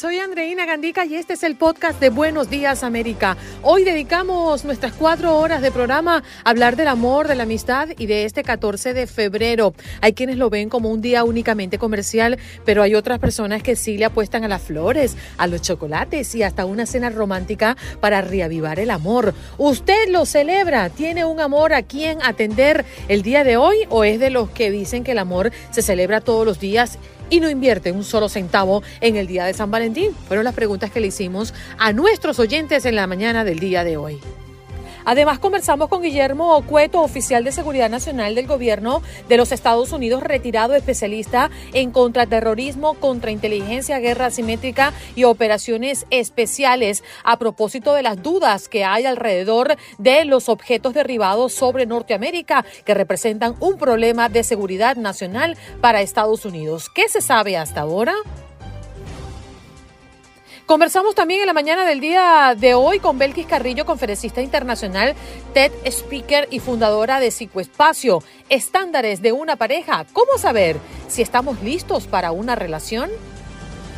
Soy Andreina Gandica y este es el podcast de Buenos Días América. Hoy dedicamos nuestras cuatro horas de programa a hablar del amor, de la amistad y de este 14 de febrero. Hay quienes lo ven como un día únicamente comercial, pero hay otras personas que sí le apuestan a las flores, a los chocolates y hasta una cena romántica para reavivar el amor. ¿Usted lo celebra? ¿Tiene un amor a quien atender el día de hoy o es de los que dicen que el amor se celebra todos los días? Y no invierte un solo centavo en el día de San Valentín? Fueron las preguntas que le hicimos a nuestros oyentes en la mañana del día de hoy. Además, conversamos con Guillermo Cueto, oficial de Seguridad Nacional del Gobierno de los Estados Unidos, retirado especialista en contraterrorismo, contrainteligencia, guerra asimétrica y operaciones especiales, a propósito de las dudas que hay alrededor de los objetos derribados sobre Norteamérica, que representan un problema de seguridad nacional para Estados Unidos. ¿Qué se sabe hasta ahora? Conversamos también en la mañana del día de hoy con Belkis Carrillo, conferencista internacional, TED Speaker y fundadora de Psicoespacio. Estándares de una pareja. ¿Cómo saber si estamos listos para una relación?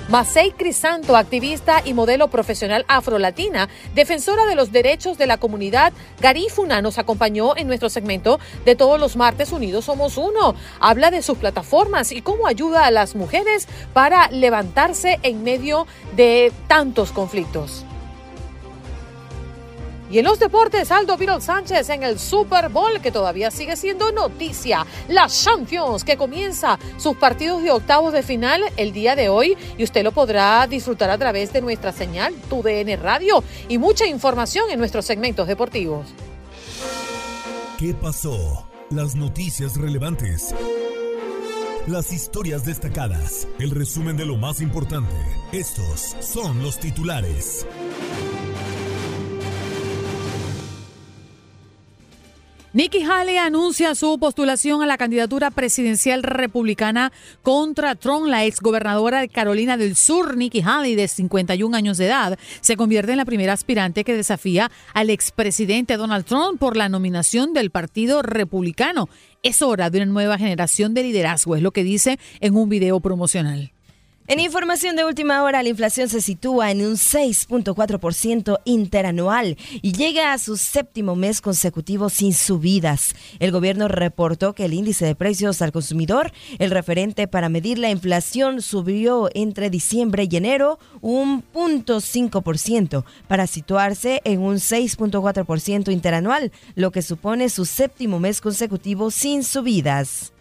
Masei Crisanto, activista y modelo profesional afrolatina, defensora de los derechos de la comunidad garífuna, nos acompañó en nuestro segmento de todos los martes Unidos Somos Uno. Habla de sus plataformas y cómo ayuda a las mujeres para levantarse en medio de tantos conflictos. Y en los deportes, Aldo Viral Sánchez en el Super Bowl, que todavía sigue siendo noticia. La Champions, que comienza sus partidos de octavos de final el día de hoy. Y usted lo podrá disfrutar a través de nuestra señal, tu Radio. Y mucha información en nuestros segmentos deportivos. ¿Qué pasó? Las noticias relevantes. Las historias destacadas. El resumen de lo más importante. Estos son los titulares. Nikki Haley anuncia su postulación a la candidatura presidencial republicana contra Trump. La exgobernadora de Carolina del Sur, Nikki Haley, de 51 años de edad, se convierte en la primera aspirante que desafía al expresidente Donald Trump por la nominación del Partido Republicano. Es hora de una nueva generación de liderazgo, es lo que dice en un video promocional. En información de última hora, la inflación se sitúa en un 6.4% interanual y llega a su séptimo mes consecutivo sin subidas. El gobierno reportó que el índice de precios al consumidor, el referente para medir la inflación, subió entre diciembre y enero un 0.5% para situarse en un 6.4% interanual, lo que supone su séptimo mes consecutivo sin subidas.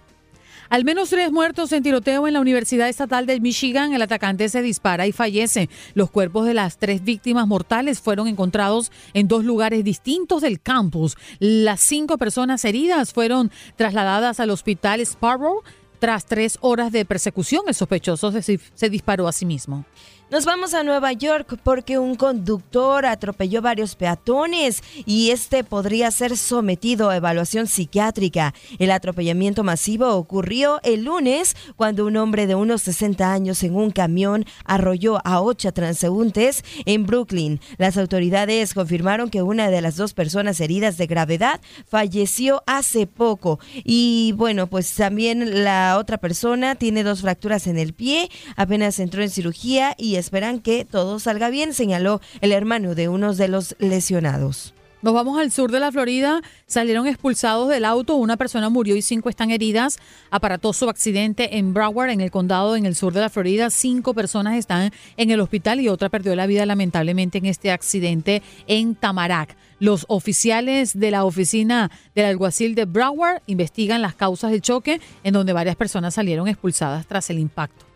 Al menos tres muertos en tiroteo en la Universidad Estatal de Michigan. El atacante se dispara y fallece. Los cuerpos de las tres víctimas mortales fueron encontrados en dos lugares distintos del campus. Las cinco personas heridas fueron trasladadas al hospital Sparrow. Tras tres horas de persecución, el sospechoso se, se disparó a sí mismo. Nos vamos a Nueva York porque un conductor atropelló varios peatones y este podría ser sometido a evaluación psiquiátrica. El atropellamiento masivo ocurrió el lunes cuando un hombre de unos 60 años en un camión arrolló a ocho transeúntes en Brooklyn. Las autoridades confirmaron que una de las dos personas heridas de gravedad falleció hace poco y bueno, pues también la otra persona tiene dos fracturas en el pie, apenas entró en cirugía y esperan que todo salga bien, señaló el hermano de uno de los lesionados. Nos vamos al sur de la Florida. Salieron expulsados del auto. Una persona murió y cinco están heridas. Aparatoso accidente en Broward, en el condado, en el sur de la Florida. Cinco personas están en el hospital y otra perdió la vida lamentablemente en este accidente en Tamarack. Los oficiales de la oficina del alguacil de Broward investigan las causas del choque en donde varias personas salieron expulsadas tras el impacto.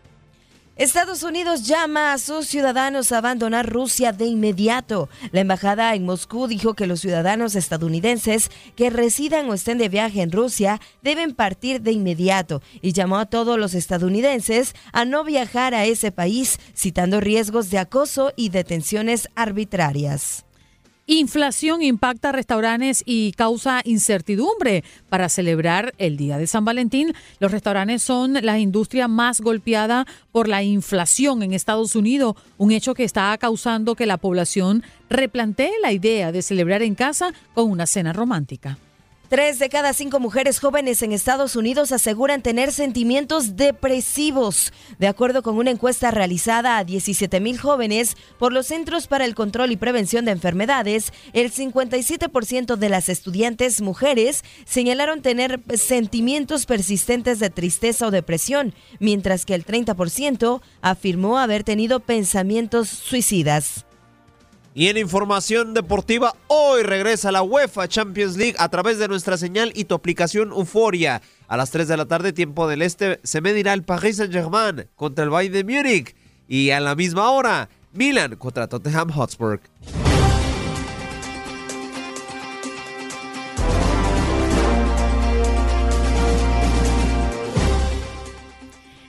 Estados Unidos llama a sus ciudadanos a abandonar Rusia de inmediato. La embajada en Moscú dijo que los ciudadanos estadounidenses que residan o estén de viaje en Rusia deben partir de inmediato y llamó a todos los estadounidenses a no viajar a ese país, citando riesgos de acoso y detenciones arbitrarias. Inflación impacta restaurantes y causa incertidumbre para celebrar el Día de San Valentín. Los restaurantes son la industria más golpeada por la inflación en Estados Unidos, un hecho que está causando que la población replantee la idea de celebrar en casa con una cena romántica. Tres de cada cinco mujeres jóvenes en Estados Unidos aseguran tener sentimientos depresivos. De acuerdo con una encuesta realizada a 17 mil jóvenes por los Centros para el Control y Prevención de Enfermedades, el 57% de las estudiantes mujeres señalaron tener sentimientos persistentes de tristeza o depresión, mientras que el 30% afirmó haber tenido pensamientos suicidas. Y en información deportiva, hoy regresa la UEFA Champions League a través de nuestra señal y tu aplicación Euforia. A las 3 de la tarde, tiempo del este, se medirá el Paris Saint-Germain contra el Bayern de Múnich. Y a la misma hora, Milan contra Tottenham Hotspur.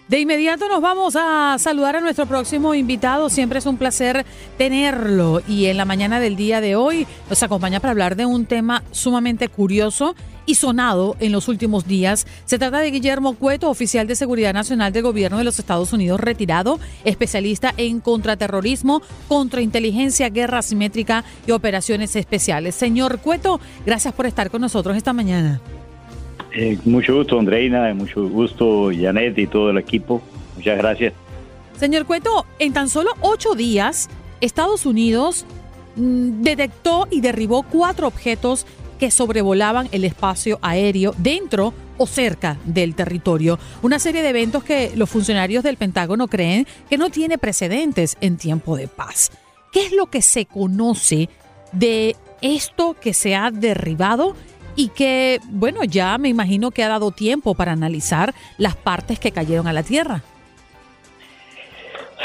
De inmediato nos vamos a saludar a nuestro próximo invitado. Siempre es un placer tenerlo. Y en la mañana del día de hoy nos acompaña para hablar de un tema sumamente curioso y sonado en los últimos días. Se trata de Guillermo Cueto, oficial de Seguridad Nacional del Gobierno de los Estados Unidos retirado, especialista en contraterrorismo, contrainteligencia, guerra asimétrica y operaciones especiales. Señor Cueto, gracias por estar con nosotros esta mañana. Eh, mucho gusto, Andreina, mucho gusto, Janet y todo el equipo. Muchas gracias. Señor Cueto, en tan solo ocho días, Estados Unidos mm, detectó y derribó cuatro objetos que sobrevolaban el espacio aéreo dentro o cerca del territorio. Una serie de eventos que los funcionarios del Pentágono creen que no tiene precedentes en tiempo de paz. ¿Qué es lo que se conoce de esto que se ha derribado y que, bueno, ya me imagino que ha dado tiempo para analizar las partes que cayeron a la Tierra.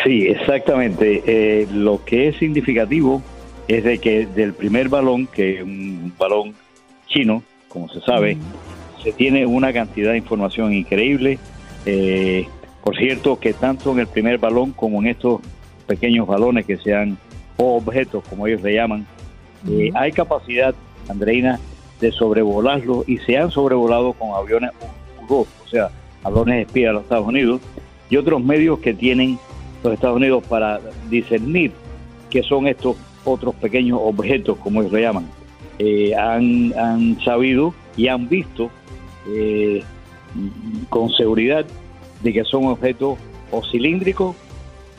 Sí, exactamente. Eh, lo que es significativo es de que del primer balón, que es un balón chino, como se sabe, se tiene una cantidad de información increíble. Eh, por cierto, que tanto en el primer balón como en estos pequeños balones que sean objetos, como ellos le llaman, eh, hay capacidad, Andreina, de sobrevolarlo y se han sobrevolado con aviones o sea, aviones espías de los Estados Unidos y otros medios que tienen los Estados Unidos para discernir qué son estos otros pequeños objetos, como ellos lo llaman. Eh, han, sabido y han visto eh, con seguridad de que son objetos o cilíndricos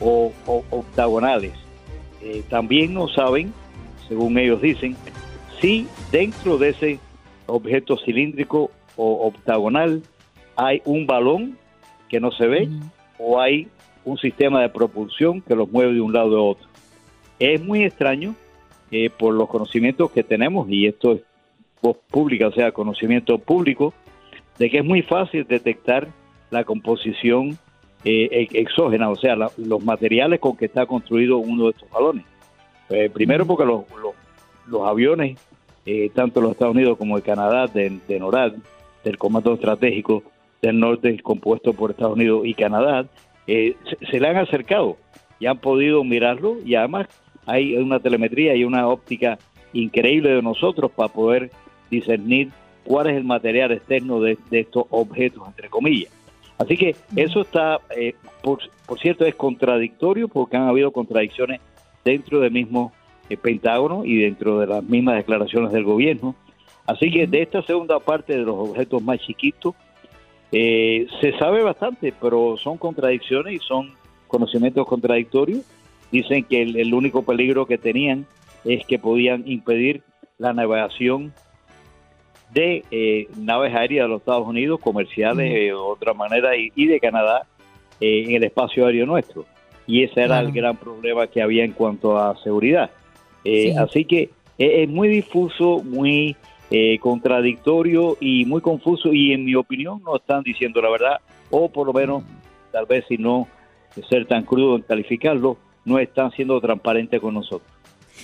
o, octagonales. Eh, también no saben, según ellos dicen, si dentro de ese objeto cilíndrico o octagonal hay un balón que no se ve o hay un sistema de propulsión que los mueve de un lado a otro. Es muy extraño eh, por los conocimientos que tenemos, y esto es voz pública, o sea, conocimiento público, de que es muy fácil detectar la composición eh, exógena, o sea, los materiales con que está construido uno de estos balones. Eh, primero porque los, los aviones eh, tanto los Estados Unidos como de Canadá, de, NORAD, del Comando Estratégico del Norte, compuesto por Estados Unidos y Canadá, eh, se, le han acercado y han podido mirarlo y además hay una telemetría y una óptica increíble de nosotros para poder discernir cuál es el material externo de, estos objetos, entre comillas. Así que eso está, eh, por, por, cierto, es contradictorio porque han habido contradicciones dentro del mismo el Pentágono y dentro de las mismas declaraciones del gobierno. Así que de esta segunda parte de los objetos más chiquitos, eh, se sabe bastante, pero son contradicciones y son conocimientos contradictorios. Dicen que el, único peligro que tenían es que podían impedir la navegación de eh, naves aéreas de los Estados Unidos, comerciales de otra manera, y, de Canadá eh, en el espacio aéreo nuestro. Y ese era el gran problema que había en cuanto a seguridad. Eh, así que es, muy difuso, muy eh, contradictorio y muy confuso y en mi opinión no están diciendo la verdad o por lo menos tal vez si no ser tan crudo en calificarlo, no están siendo transparentes con nosotros.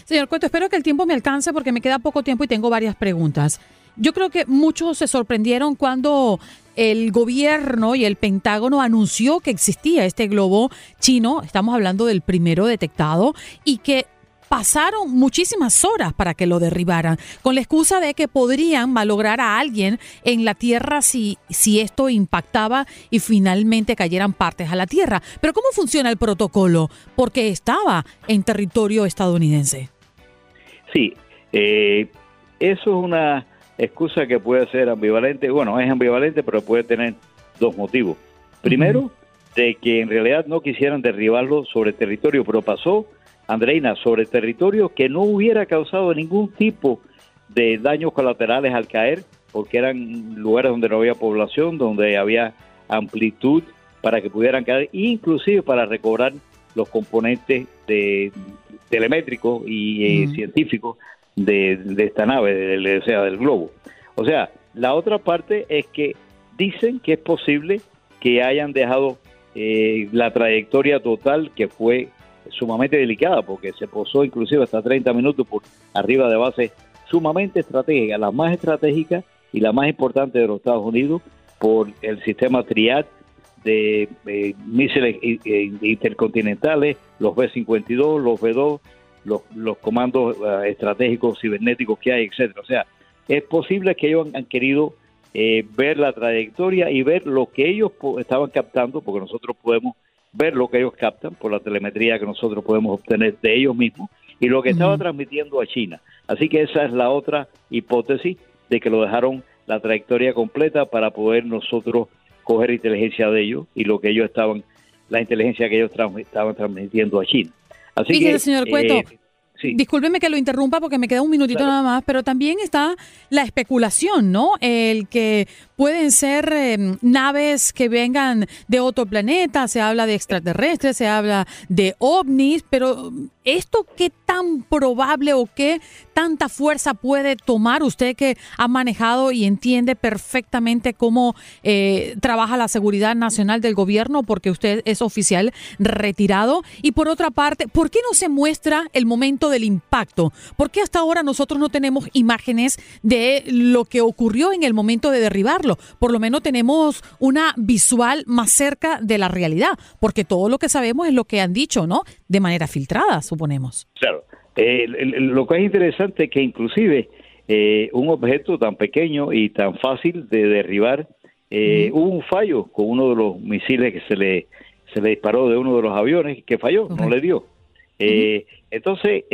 Señor Cueto, espero que el tiempo me alcance porque me queda poco tiempo y tengo varias preguntas. Yo creo que muchos se sorprendieron cuando el gobierno y el Pentágono anunció que existía este globo chino, estamos hablando del primero detectado, y que pasaron muchísimas horas para que lo derribaran, con la excusa de que podrían malograr a alguien en la tierra si, si esto impactaba y finalmente cayeran partes a la tierra. Pero ¿cómo funciona el protocolo? Porque estaba en territorio estadounidense. Sí, eh, eso es una excusa que puede ser ambivalente. Bueno, es ambivalente, pero puede tener dos motivos. Primero, de que en realidad no quisieran derribarlo sobre territorio, pero pasó, Andreina, sobre territorio que no hubiera causado ningún tipo de daños colaterales al caer, porque eran lugares donde no había población, donde había amplitud para que pudieran caer, inclusive para recobrar los componentes de telemétricos y eh, científicos de, esta nave, del, sea, del globo. O sea, la otra parte es que dicen que es posible que hayan dejado eh, la trayectoria total que fue sumamente delicada porque se posó inclusive hasta 30 minutos por arriba de bases sumamente estratégicas, la más estratégica y la más importante de los Estados Unidos por el sistema TRIAD de eh, misiles intercontinentales, los B-52, los B-2, los, los comandos eh, estratégicos cibernéticos que hay, etcétera. O sea, es posible que ellos han, querido eh, ver la trayectoria y ver lo que ellos estaban captando, porque nosotros podemos ver lo que ellos captan por la telemetría que nosotros podemos obtener de ellos mismos y lo que estaba transmitiendo a China. Así que esa es la otra hipótesis de que lo dejaron la trayectoria completa para poder nosotros coger inteligencia de ellos y lo que ellos estaban, la inteligencia que ellos estaban transmitiendo a China. Así que, señor Cueto, eh, Discúlpeme que lo interrumpa porque me queda un minutito nada más, pero también está la especulación, ¿no? El que pueden ser em, naves que vengan de otro planeta, se habla de extraterrestres, se habla de ovnis, pero ¿esto qué tan probable o qué tanta fuerza puede tomar usted que ha manejado y entiende perfectamente cómo eh, trabaja la seguridad nacional del gobierno porque usted es oficial retirado? Y por otra parte, ¿por qué no se muestra el momento del impacto? ¿Por qué hasta ahora nosotros no tenemos imágenes de lo que ocurrió en el momento de derribarlo? Por lo menos tenemos una visual más cerca de la realidad, porque todo lo que sabemos es lo que han dicho, ¿no? De manera filtrada, suponemos. Claro. Eh, lo que es interesante es que inclusive eh, un objeto tan pequeño y tan fácil de derribar, eh, hubo un fallo con uno de los misiles que se le, se le disparó de uno de los aviones que falló, no le dio. Entonces,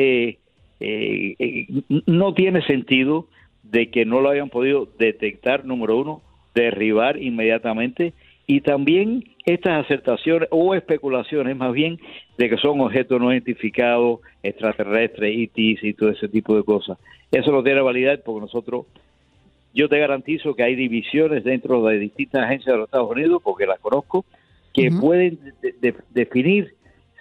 no tiene sentido de que no lo hayan podido detectar, número uno, derribar inmediatamente y también estas acertaciones o especulaciones más bien de que son objetos no identificados, extraterrestres, ITs y todo ese tipo de cosas. Eso no tiene validez porque nosotros, yo te garantizo que hay divisiones dentro de distintas agencias de los Estados Unidos, porque las conozco, que pueden definir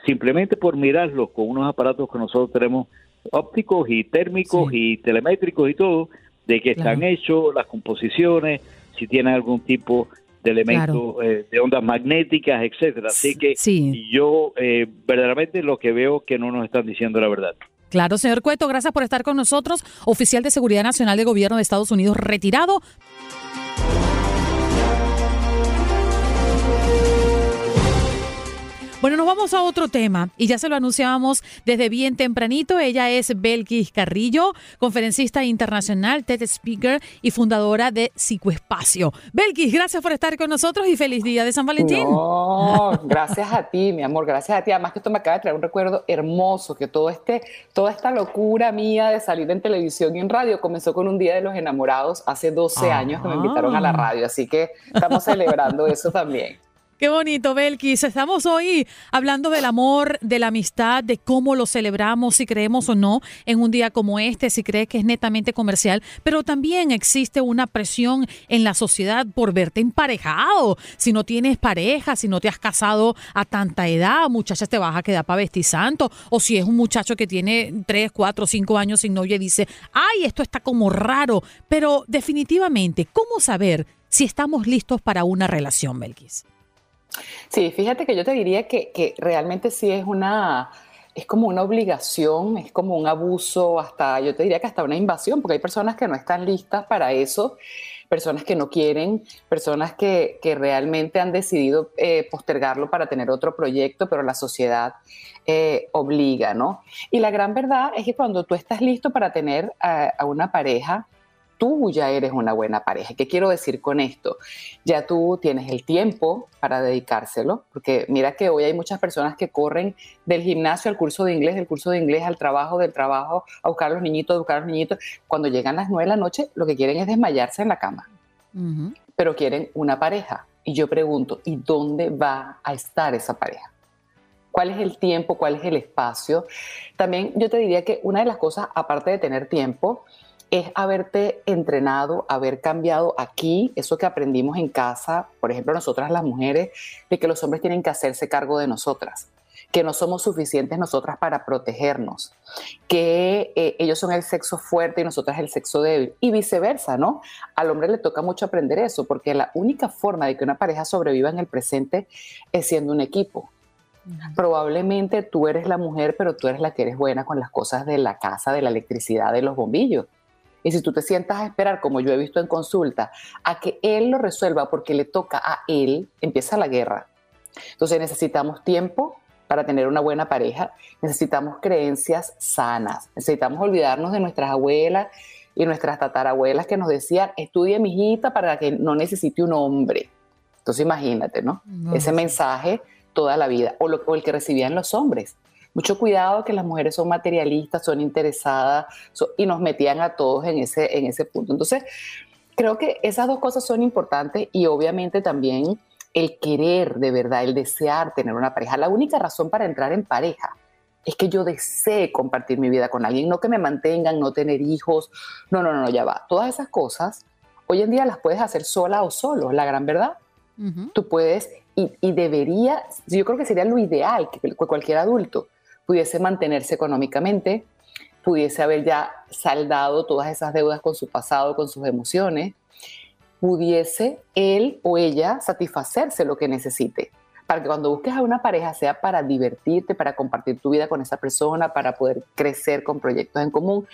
simplemente por mirarlos con unos aparatos que nosotros tenemos ópticos y térmicos y telemétricos y todo, de que están hechos, las composiciones, si tienen algún tipo de elementos eh, de ondas magnéticas, etcétera. Así que yo eh, verdaderamente lo que veo que no nos están diciendo la verdad. Claro, señor Cueto, gracias por estar con nosotros, oficial de Seguridad Nacional del Gobierno de Estados Unidos retirado. Bueno, nos vamos a otro tema y ya se lo anunciábamos desde bien tempranito. Ella es Belkis Carrillo, conferencista internacional, TED Speaker y fundadora de Psicoespacio. Belkis, gracias por estar con nosotros y feliz día de San Valentín. No, gracias a ti, mi amor, gracias a ti. Además que esto me acaba de traer un recuerdo hermoso, que todo este, toda esta locura mía de salir en televisión y en radio comenzó con un Día de los Enamorados hace 12 años que me invitaron a la ah. radio, así que estamos celebrando eso también. Qué bonito, Belkis. Estamos hoy hablando del amor, de la amistad, de cómo lo celebramos, si creemos o no en un día como este, si crees que es netamente comercial, pero también existe una presión en la sociedad por verte emparejado. Si no tienes pareja, si no te has casado a tanta edad, muchachas te vas a quedar para vestir santo. O si es un muchacho que tiene 3, 4, 5 años sin novia y dice, ay, esto está como raro. Pero definitivamente, ¿cómo saber si estamos listos para una relación, Belkis? Sí, fíjate que yo te diría que, realmente sí es una, es como una obligación, es como un abuso, hasta yo te diría que hasta una invasión, porque hay personas que no están listas para eso, personas que no quieren, personas que, que realmente han decidido eh, postergarlo para tener otro proyecto, pero la sociedad eh, obliga, ¿no? Y la gran verdad es que cuando tú estás listo para tener a una pareja, tú ya eres una buena pareja. ¿Qué quiero decir con esto? Ya tú tienes el tiempo para dedicárselo, porque mira que hoy hay muchas personas que corren del gimnasio al curso de inglés, del curso de inglés al trabajo, del trabajo a buscar a los niñitos, a buscar a los niñitos. Cuando llegan las nueve de la noche, lo que quieren es desmayarse en la cama, pero quieren una pareja. Y yo pregunto, ¿y dónde va a estar esa pareja? ¿Cuál es el tiempo? ¿Cuál es el espacio? También yo te diría que una de las cosas, aparte de tener tiempo, es haberte entrenado, haber cambiado aquí, eso que aprendimos en casa, por ejemplo, nosotras las mujeres, de que los hombres tienen que hacerse cargo de nosotras, que no somos suficientes nosotras para protegernos, que eh, ellos son el sexo fuerte y nosotras el sexo débil, y viceversa, ¿no? Al hombre le toca mucho aprender eso, porque la única forma de que una pareja sobreviva en el presente es siendo un equipo. Probablemente tú eres la mujer, pero tú eres la que eres buena con las cosas de la casa, de la electricidad, de los bombillos y si tú te sientas a esperar, como yo he visto en consulta, a que él lo resuelva porque le toca a él, empieza la guerra. Entonces necesitamos tiempo para tener una buena pareja, necesitamos creencias sanas, necesitamos olvidarnos de nuestras abuelas y nuestras tatarabuelas que nos decían, estudie mi hijita para que no necesite un hombre. Entonces imagínate, ¿no? Ese mensaje toda la vida, o, o el que recibían los hombres mucho cuidado que las mujeres son materialistas, son interesadas y nos metían a todos en ese, en ese punto. Entonces, creo que esas dos cosas son importantes y obviamente también el querer de verdad, el desear tener una pareja. La única razón para entrar en pareja es que yo desee compartir mi vida con alguien, no que me mantengan, no tener hijos, no, no, no, ya va. Todas esas cosas hoy en día las puedes hacer sola o solo, la gran verdad. Tú puedes y, y, debería, yo creo que sería lo ideal que cualquier adulto pudiese mantenerse económicamente, pudiese haber ya saldado todas esas deudas con su pasado, con sus emociones, pudiese él o ella satisfacerse lo que necesite. Para que cuando busques a una pareja sea para divertirte, para compartir tu vida con esa persona, para poder crecer con proyectos en común.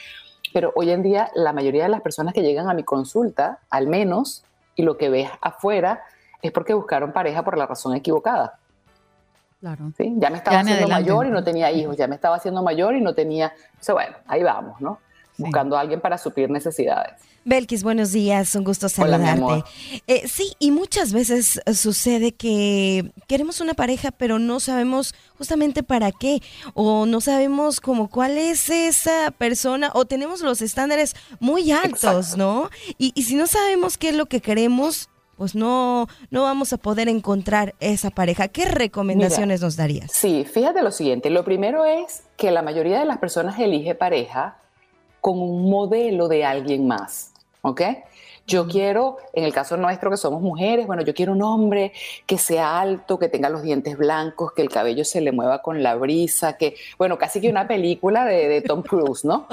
Pero hoy en día la mayoría de las personas que llegan a mi consulta, al menos, y lo que ves afuera, es porque buscaron pareja por la razón equivocada. Claro. ¿Sí? Ya me estaba haciendo mayor y no tenía hijos, ya me estaba haciendo mayor y no tenía... O bueno, ahí vamos, ¿no? Buscando a alguien para suplir necesidades. Belkis, buenos días, un gusto saludarte. Eh, sí, y muchas veces sucede que queremos una pareja, pero no sabemos justamente para qué, o no sabemos como cuál es esa persona, o tenemos los estándares muy altos, ¿no? Y, y si no sabemos qué es lo que queremos, pues no, no vamos a poder encontrar esa pareja. ¿Qué recomendaciones nos darías? Sí, fíjate lo siguiente. Lo primero es que la mayoría de las personas elige pareja con un modelo de alguien más, ¿ok? Yo quiero, en el caso nuestro que somos mujeres, bueno, yo quiero un hombre que sea alto, que tenga los dientes blancos, que el cabello se le mueva con la brisa, que, bueno, casi que una película de, de Tom Cruise, ¿no?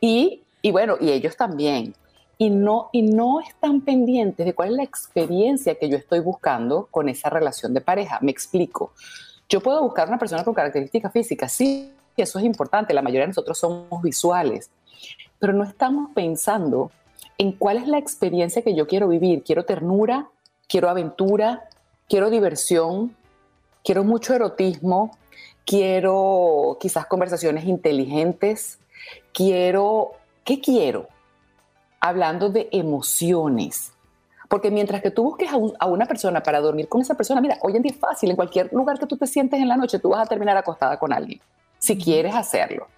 Y, y bueno, y ellos también y no, y no están pendientes de cuál es la experiencia que yo estoy buscando con esa relación de pareja. Me explico. Yo puedo buscar una persona con características físicas, sí, eso es importante, la mayoría de nosotros somos visuales, pero no estamos pensando en cuál es la experiencia que yo quiero vivir. Quiero ternura, quiero aventura, quiero diversión, quiero mucho erotismo, quiero quizás conversaciones inteligentes, quiero, ¿qué quiero? Hablando de emociones. Porque mientras que tú busques a, una persona para dormir con esa persona, mira, hoy en día es fácil, en cualquier lugar que tú te sientes en la noche, tú vas a terminar acostada con alguien, si quieres hacerlo.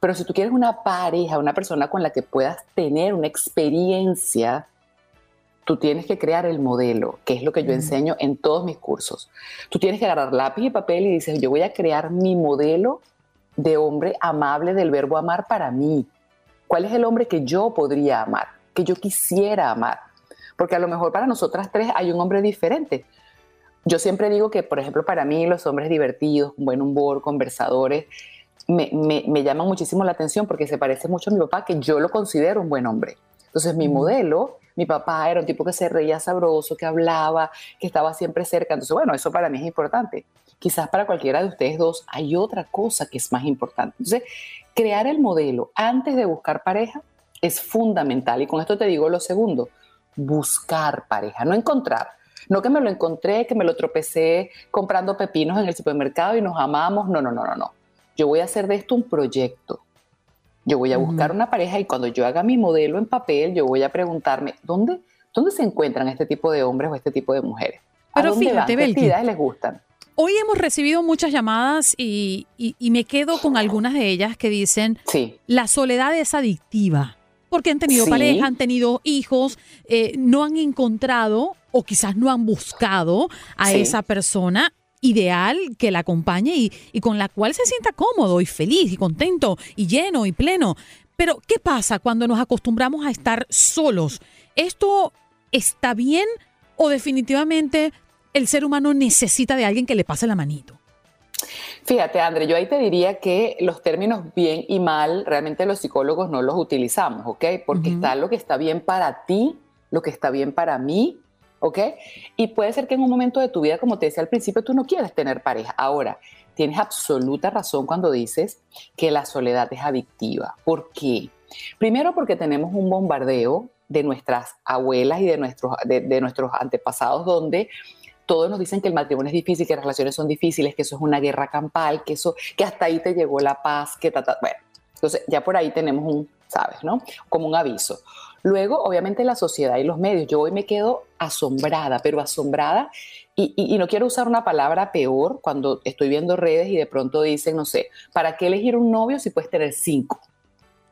Pero si tú quieres una pareja, una persona con la que puedas tener una experiencia, tú tienes que crear el modelo, que es lo que yo enseño en todos mis cursos. Tú tienes que agarrar lápiz y papel y dices, yo voy a crear mi modelo de hombre amable del verbo amar para mí. ¿Cuál es el hombre que yo podría amar, que yo quisiera amar? Porque a lo mejor para nosotras tres hay un hombre diferente. Yo siempre digo que, por ejemplo, para mí los hombres divertidos, con buen humor, conversadores, me, me, llaman muchísimo la atención porque se parece mucho a mi papá, que yo lo considero un buen hombre. Entonces, mi modelo, mi papá era un tipo que se reía sabroso, que hablaba, que estaba siempre cerca. Entonces, bueno, eso para mí es importante. quizás para cualquiera de ustedes dos hay otra cosa que es más importante. Entonces, crear el modelo antes de buscar pareja es fundamental. Y con esto te digo lo segundo, buscar pareja, no encontrar. No que me lo encontré, que me lo tropecé comprando pepinos en el supermercado y nos amamos. No, no, no, no, no. Yo voy a hacer de esto un proyecto. Yo voy a buscar una pareja y cuando yo haga mi modelo en papel, yo voy a preguntarme, ¿dónde, dónde se encuentran este tipo de hombres o este tipo de mujeres? ¿A Pero fíjate, ¿Qué actividades les gustan? Hoy hemos recibido muchas llamadas y, me quedo con algunas de ellas que dicen, sí. la soledad es adictiva, porque han tenido pareja, han tenido hijos, eh, no han encontrado o quizás no han buscado a esa persona ideal que la acompañe y, y con la cual se sienta cómodo y feliz y contento y lleno y pleno. Pero, ¿qué pasa cuando nos acostumbramos a estar solos? ¿Esto está bien o definitivamente el ser humano necesita de alguien que le pase la manito? Fíjate, André, yo ahí te diría que los términos bien y mal, realmente los psicólogos no los utilizamos, ¿ok? Porque está lo que está bien para ti, lo que está bien para mí, ¿ok? Y puede ser que en un momento de tu vida, como te decía al principio, tú no quieres tener pareja. Ahora, tienes absoluta razón cuando dices que la soledad es adictiva. ¿Por qué? Primero porque tenemos un bombardeo de nuestras abuelas y de nuestros, de nuestros antepasados donde todos nos dicen que el matrimonio es difícil, que las relaciones son difíciles, que eso es una guerra campal, que eso, que hasta ahí te llegó la paz, que ta, bueno, entonces ya por ahí tenemos un, sabes, ¿no? Como un aviso. Luego, obviamente, la sociedad y los medios. Yo hoy me quedo asombrada, pero asombrada, y, y, no quiero usar una palabra peor cuando estoy viendo redes y de pronto dicen, no sé, ¿para qué elegir un novio si puedes tener cinco?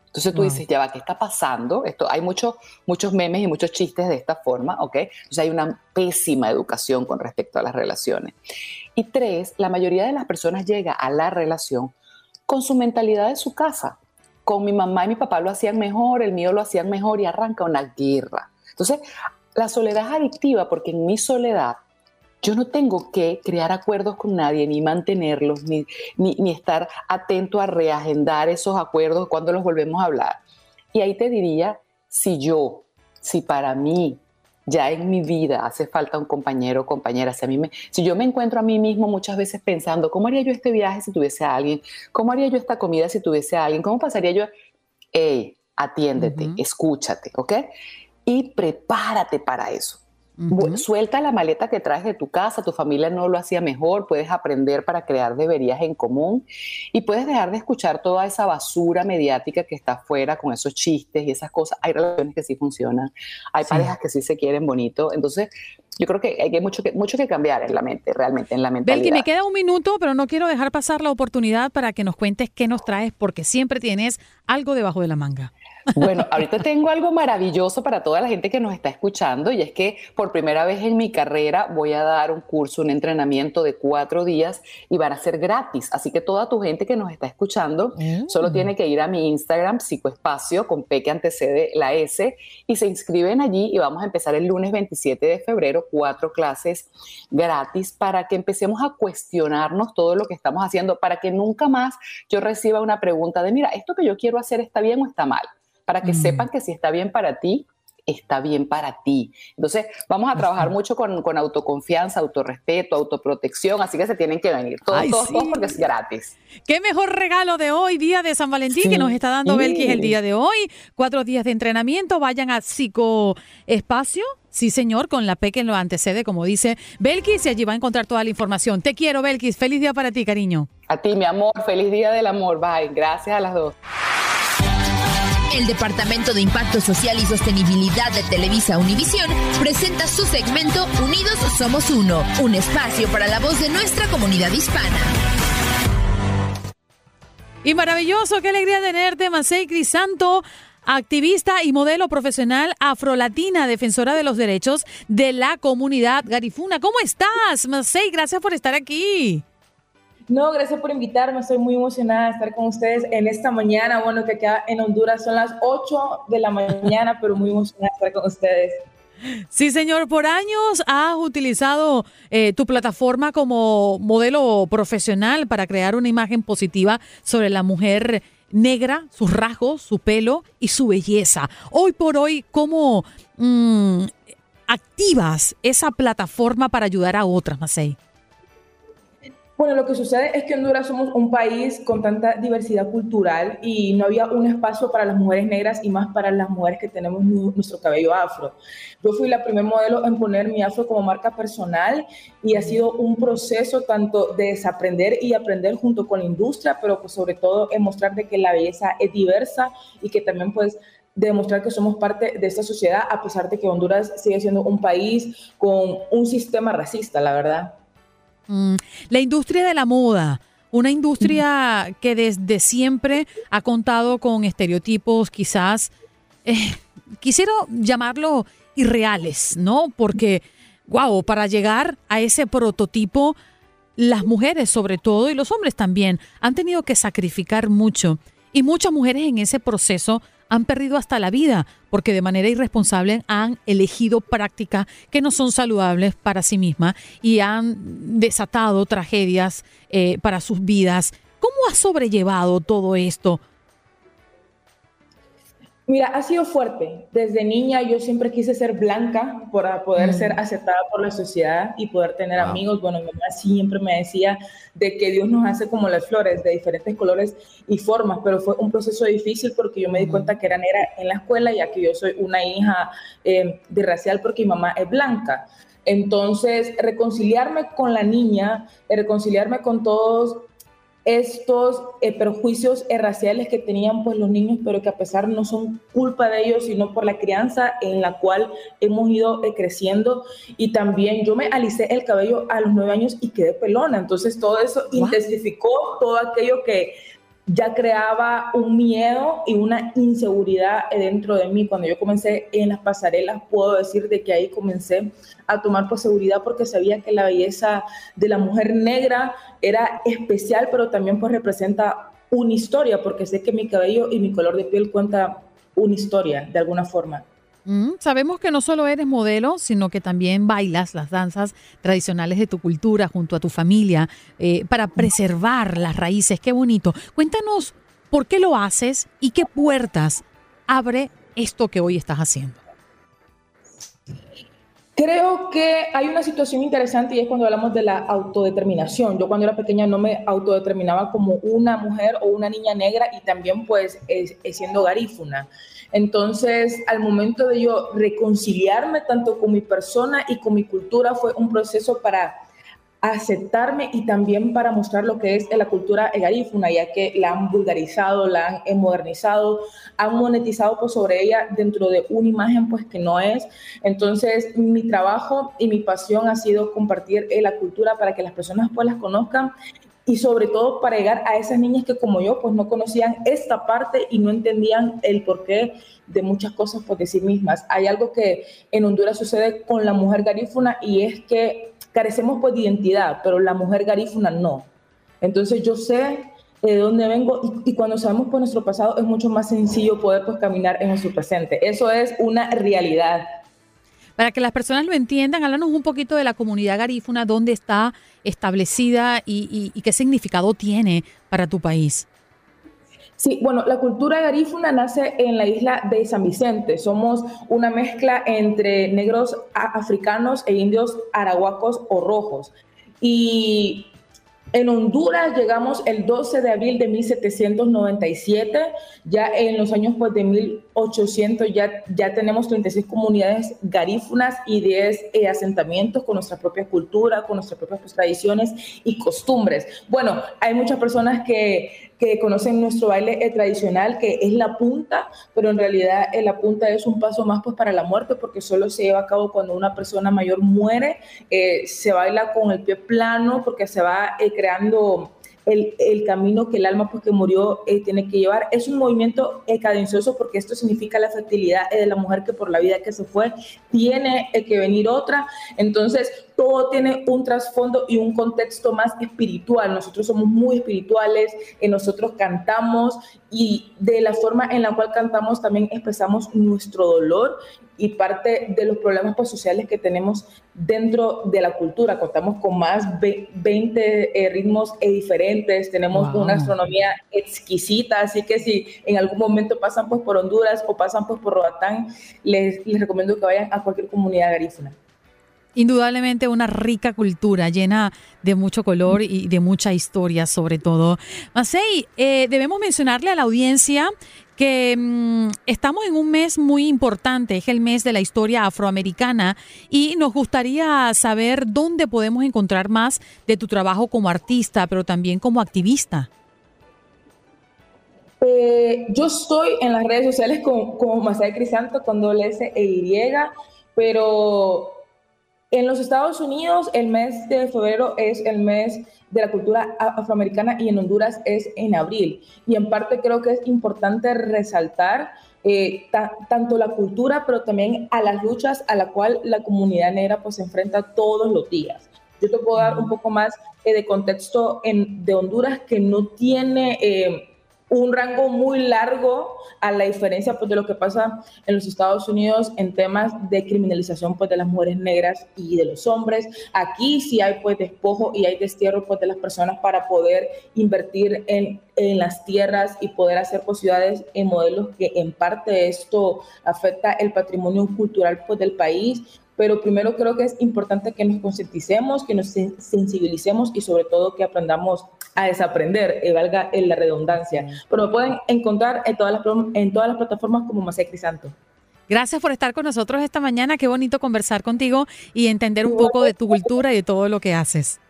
Entonces tú dices, ya va, ¿qué está pasando? Esto, hay muchos muchos memes y muchos chistes de esta forma, ¿ok? Entonces hay una pésima educación con respecto a las relaciones. Y tres, la mayoría de las personas llega a la relación con su mentalidad de su casa. Con mi mamá y mi papá lo hacían mejor, el mío lo hacían mejor y arranca una guerra. Entonces, la soledad es adictiva porque en mi soledad yo no tengo que crear acuerdos con nadie, ni mantenerlos, ni, ni, estar atento a reagendar esos acuerdos cuando los volvemos a hablar. Y ahí te diría, si yo, si para mí ya en mi vida hace falta un compañero o compañera, si, a mí me, si yo me encuentro a mí mismo muchas veces pensando, ¿cómo haría yo este viaje si tuviese a alguien? ¿Cómo haría yo esta comida si tuviese a alguien? ¿Cómo pasaría yo? Hey, atiéndete, escúchate, ¿ok? Y prepárate para eso. Suelta la maleta que traes de tu casa, tu familia no lo hacía mejor, puedes aprender para crear deberías en común y puedes dejar de escuchar toda esa basura mediática que está afuera con esos chistes y esas cosas. Hay relaciones que sí funcionan, hay parejas que sí se quieren bonito, entonces yo creo que hay mucho que, mucho que cambiar en la mente, realmente, en la mentalidad. Belki, me queda un minuto, pero no quiero dejar pasar la oportunidad para que nos cuentes qué nos traes, porque siempre tienes algo debajo de la manga. Bueno, ahorita tengo algo maravilloso para toda la gente que nos está escuchando y es que por primera vez en mi carrera voy a dar un curso, un entrenamiento de cuatro días y van a ser gratis. Así que toda tu gente que nos está escuchando solo tiene que ir a mi Instagram, psicoespacio, con P que antecede la S, y se inscriben allí y vamos a empezar el lunes 27 de febrero, cuatro clases gratis para que empecemos a cuestionarnos todo lo que estamos haciendo, para que nunca más yo reciba una pregunta de, mira, ¿esto que yo quiero hacer está bien o está mal? Para que mm. sepan que si está bien para ti, está bien para ti. Entonces, vamos a trabajar mucho con, con, autoconfianza, autorrespeto, autoprotección, así que se tienen que venir todos, todos, todos, porque es gratis. Qué mejor regalo de hoy, día de San Valentín, que nos está dando Belkis el día de hoy. Cuatro días de entrenamiento, vayan a Psicoespacio. Sí, señor, con la P que lo antecede, como dice Belkis, y allí va a encontrar toda la información. Te quiero, Belkis. Feliz día para ti, cariño. A ti, mi amor. Feliz día del amor. Bye. Gracias a las dos. El Departamento de Impacto Social y Sostenibilidad de Televisa Univisión presenta su segmento Unidos Somos Uno, un espacio para la voz de nuestra comunidad hispana. Y maravilloso, qué alegría tenerte, Masei Crisanto, activista y modelo profesional afrolatina, defensora de los derechos de la comunidad garifuna. ¿Cómo estás, Masei? Gracias por estar aquí. No, gracias por invitarme. Estoy muy emocionada de estar con ustedes en esta mañana. Bueno, que acá en Honduras son las 8 de la mañana, pero muy emocionada de estar con ustedes. Sí, señor. Por años has utilizado eh, tu plataforma como modelo profesional para crear una imagen positiva sobre la mujer negra, sus rasgos, su pelo y su belleza. Hoy por hoy, ¿cómo mm, activas esa plataforma para ayudar a otras, Macei? Bueno, lo que sucede es que Honduras somos un país con tanta diversidad cultural y no había un espacio para las mujeres negras y más para las mujeres que tenemos nuestro cabello afro. Yo fui la primer modelo en poner mi afro como marca personal y ha sido un proceso tanto de desaprender y aprender junto con la industria, pero pues sobre todo en mostrar de que la belleza es diversa y que también pues demostrar que somos parte de esta sociedad a pesar de que Honduras sigue siendo un país con un sistema racista, la verdad. Mm, la industria de la moda, una industria que desde siempre ha contado con estereotipos quizás, eh, quisiera llamarlo irreales, ¿no? Porque, wow, para llegar a ese prototipo, las mujeres sobre todo y los hombres también han tenido que sacrificar mucho. Y muchas mujeres en ese proceso han perdido hasta la vida porque de manera irresponsable han elegido prácticas que no son saludables para sí mismas y han desatado tragedias eh, para sus vidas. ¿Cómo has sobrellevado todo esto? Mira, ha sido fuerte. Desde niña yo siempre quise ser blanca para poder ser mm. aceptada por la sociedad y poder tener amigos. Bueno, mi mamá siempre me decía de que Dios nos hace como las flores, de diferentes colores y formas, pero fue un proceso difícil porque yo me di mm. cuenta que era negra en la escuela, ya que yo soy una hija eh, de racial porque mi mamá es blanca. Entonces, reconciliarme con la niña, reconciliarme con todos estos eh, perjuicios raciales que tenían pues los niños, pero que a pesar no son culpa de ellos, sino por la crianza en la cual hemos ido eh, creciendo. Y también yo me alicé el cabello a los nueve años y quedé pelona. Entonces todo eso intensificó todo aquello que ya creaba un miedo y una inseguridad dentro de mí. Cuando yo comencé en las pasarelas, puedo decir de que ahí comencé a tomar por seguridad porque sabía que la belleza de la mujer negra era especial, pero también pues representa una historia, porque sé que mi cabello y mi color de piel cuenta una historia de alguna forma. Mm, sabemos que no solo eres modelo, sino que también bailas las danzas tradicionales de tu cultura junto a tu familia eh, para preservar las raíces. Qué bonito. Cuéntanos por qué lo haces y qué puertas abre esto que hoy estás haciendo. Creo que hay una situación interesante y es cuando hablamos de la autodeterminación. Yo cuando era pequeña no me autodeterminaba como una mujer o una niña negra y también pues siendo garífuna. Entonces, al momento de yo reconciliarme tanto con mi persona y con mi cultura fue un proceso para aceptarme y también para mostrar lo que es la cultura garífuna, ya que la han vulgarizado, la han modernizado, han monetizado pues, sobre ella dentro de una imagen pues que no es. Entonces, mi trabajo y mi pasión ha sido compartir la cultura para que las personas pues las conozcan y sobre todo para llegar a esas niñas que como yo pues no conocían esta parte y no entendían el porqué de muchas cosas por pues, sí mismas. Hay algo que en Honduras sucede con la mujer garífuna y es que carecemos pues de identidad, pero la mujer garífuna no. Entonces yo sé de dónde vengo y, cuando sabemos por nuestro pasado es mucho más sencillo poder pues caminar en nuestro presente. Eso es una realidad. Para que las personas lo entiendan, háblanos un poquito de la comunidad garífuna, dónde está establecida y, qué significado tiene para tu país. Sí, bueno, la cultura garífuna nace en la isla de San Vicente. Somos una mezcla entre negros africanos e indios arahuacos o rojos. Y en Honduras llegamos el 12 de abril de 1797, ya en los años pues, de 1800 ya, ya tenemos 36 comunidades garífunas y 10 eh, asentamientos con nuestra propia cultura, con nuestras propias tradiciones y costumbres. Bueno, hay muchas personas que que conocen nuestro baile eh, tradicional, que es la punta, pero en realidad eh, la punta es un paso más pues para la muerte, porque solo se lleva a cabo cuando una persona mayor muere, eh, se baila con el pie plano, porque se va creando el, camino que el alma pues, que murió tiene que llevar. Es un movimiento cadencioso porque esto significa la fertilidad de la mujer que por la vida que se fue tiene que venir otra. Entonces, todo tiene un trasfondo y un contexto más espiritual. Nosotros somos muy espirituales, nosotros cantamos y de la forma en la cual cantamos también expresamos nuestro dolor y parte de los problemas pues, sociales que tenemos dentro de la cultura. Contamos con más de 20 eh, ritmos eh, diferentes, tenemos una astronomía exquisita, así que si en algún momento pasan pues, por Honduras o pasan pues, por Roatán, les, les recomiendo que vayan a cualquier comunidad garífuna. Indudablemente una rica cultura llena de mucho color y de mucha historia sobre todo. Masei, eh, debemos mencionarle a la audiencia que mm, estamos en un mes muy importante, es el mes de la historia afroamericana y nos gustaría saber dónde podemos encontrar más de tu trabajo como artista, pero también como activista. Eh, yo estoy en las redes sociales como, como Masai Crisanto con doble S e Y, pero en los Estados Unidos, el mes de febrero es el mes de la cultura afroamericana y en Honduras es en abril. Y en parte creo que es importante resaltar eh, tanto la cultura, pero también a las luchas a la cual la comunidad negra pues, se enfrenta todos los días. Yo te puedo dar un poco más eh, de contexto en, de Honduras que no tiene... Eh, un rango muy largo a la diferencia pues, de lo que pasa en los Estados Unidos en temas de criminalización pues, de las mujeres negras y de los hombres. Aquí sí hay pues despojo y hay destierro pues, de las personas para poder invertir en, en las tierras y poder hacer pues, ciudades en modelos que en parte esto afecta el patrimonio cultural pues, del país pero primero creo que es importante que nos concienticemos, que nos sensibilicemos y sobre todo que aprendamos a desaprender, y valga en la redundancia. Pero me pueden encontrar en todas las, en todas las plataformas como Masé Crisanto. Gracias por estar con nosotros esta mañana. Qué bonito conversar contigo y entender un poco de tu cultura y de todo lo que haces.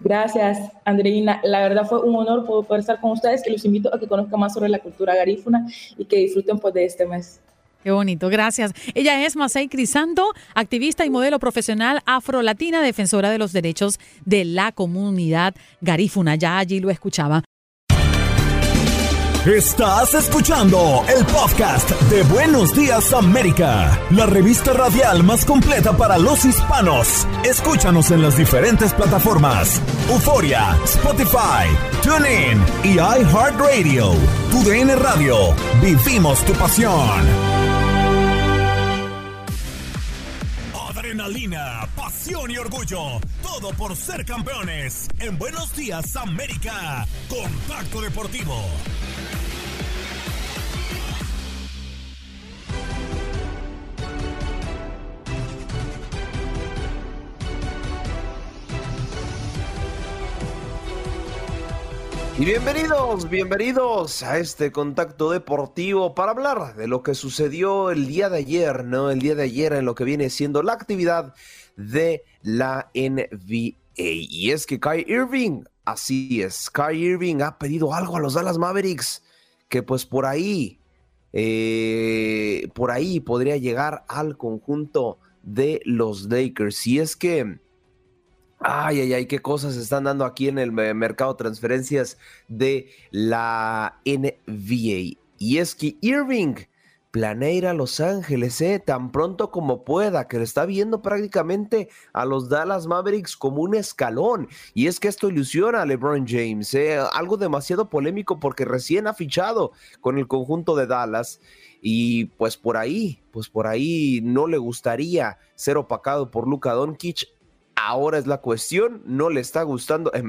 Gracias, Andreina. La verdad fue un honor poder estar con ustedes, que los invito a que conozcan más sobre la cultura garífuna y que disfruten pues, de este mes. Qué bonito, gracias. Ella es Masay Crisanto, activista y modelo profesional afro-latina, defensora de los derechos de la comunidad garífuna. Ya allí lo escuchaba. Estás escuchando el podcast de Buenos Días América, la revista radial más completa para los hispanos. Escúchanos en las diferentes plataformas: Euforia, Spotify, TuneIn y iHeartRadio. Tu DN Radio. Vivimos tu pasión. Orgullo. Todo por ser campeones. En Buenos Días, América. Contacto Deportivo. Y bienvenidos, bienvenidos a este contacto deportivo para hablar de lo que sucedió el día de ayer, ¿no? El día de ayer en lo que viene siendo la actividad de la NBA. Y es que Kai Irving, así es, Kai Irving ha pedido algo a los Dallas Mavericks, que pues por ahí, eh, por ahí podría llegar al conjunto de los Lakers. Y es que Ay, ay, ay, qué cosas están dando aquí en el mercado de transferencias de la NBA. Y es que Irving planea ir a Los Ángeles, ¿eh? tan pronto como pueda, que le está viendo prácticamente a los Dallas Mavericks como un escalón. Y es que esto ilusiona a LeBron James, ¿eh? algo demasiado polémico porque recién ha fichado con el conjunto de Dallas. Y pues por ahí, pues por ahí no le gustaría ser opacado por Luka Doncic Ahora es la cuestión, no le está gustando. Es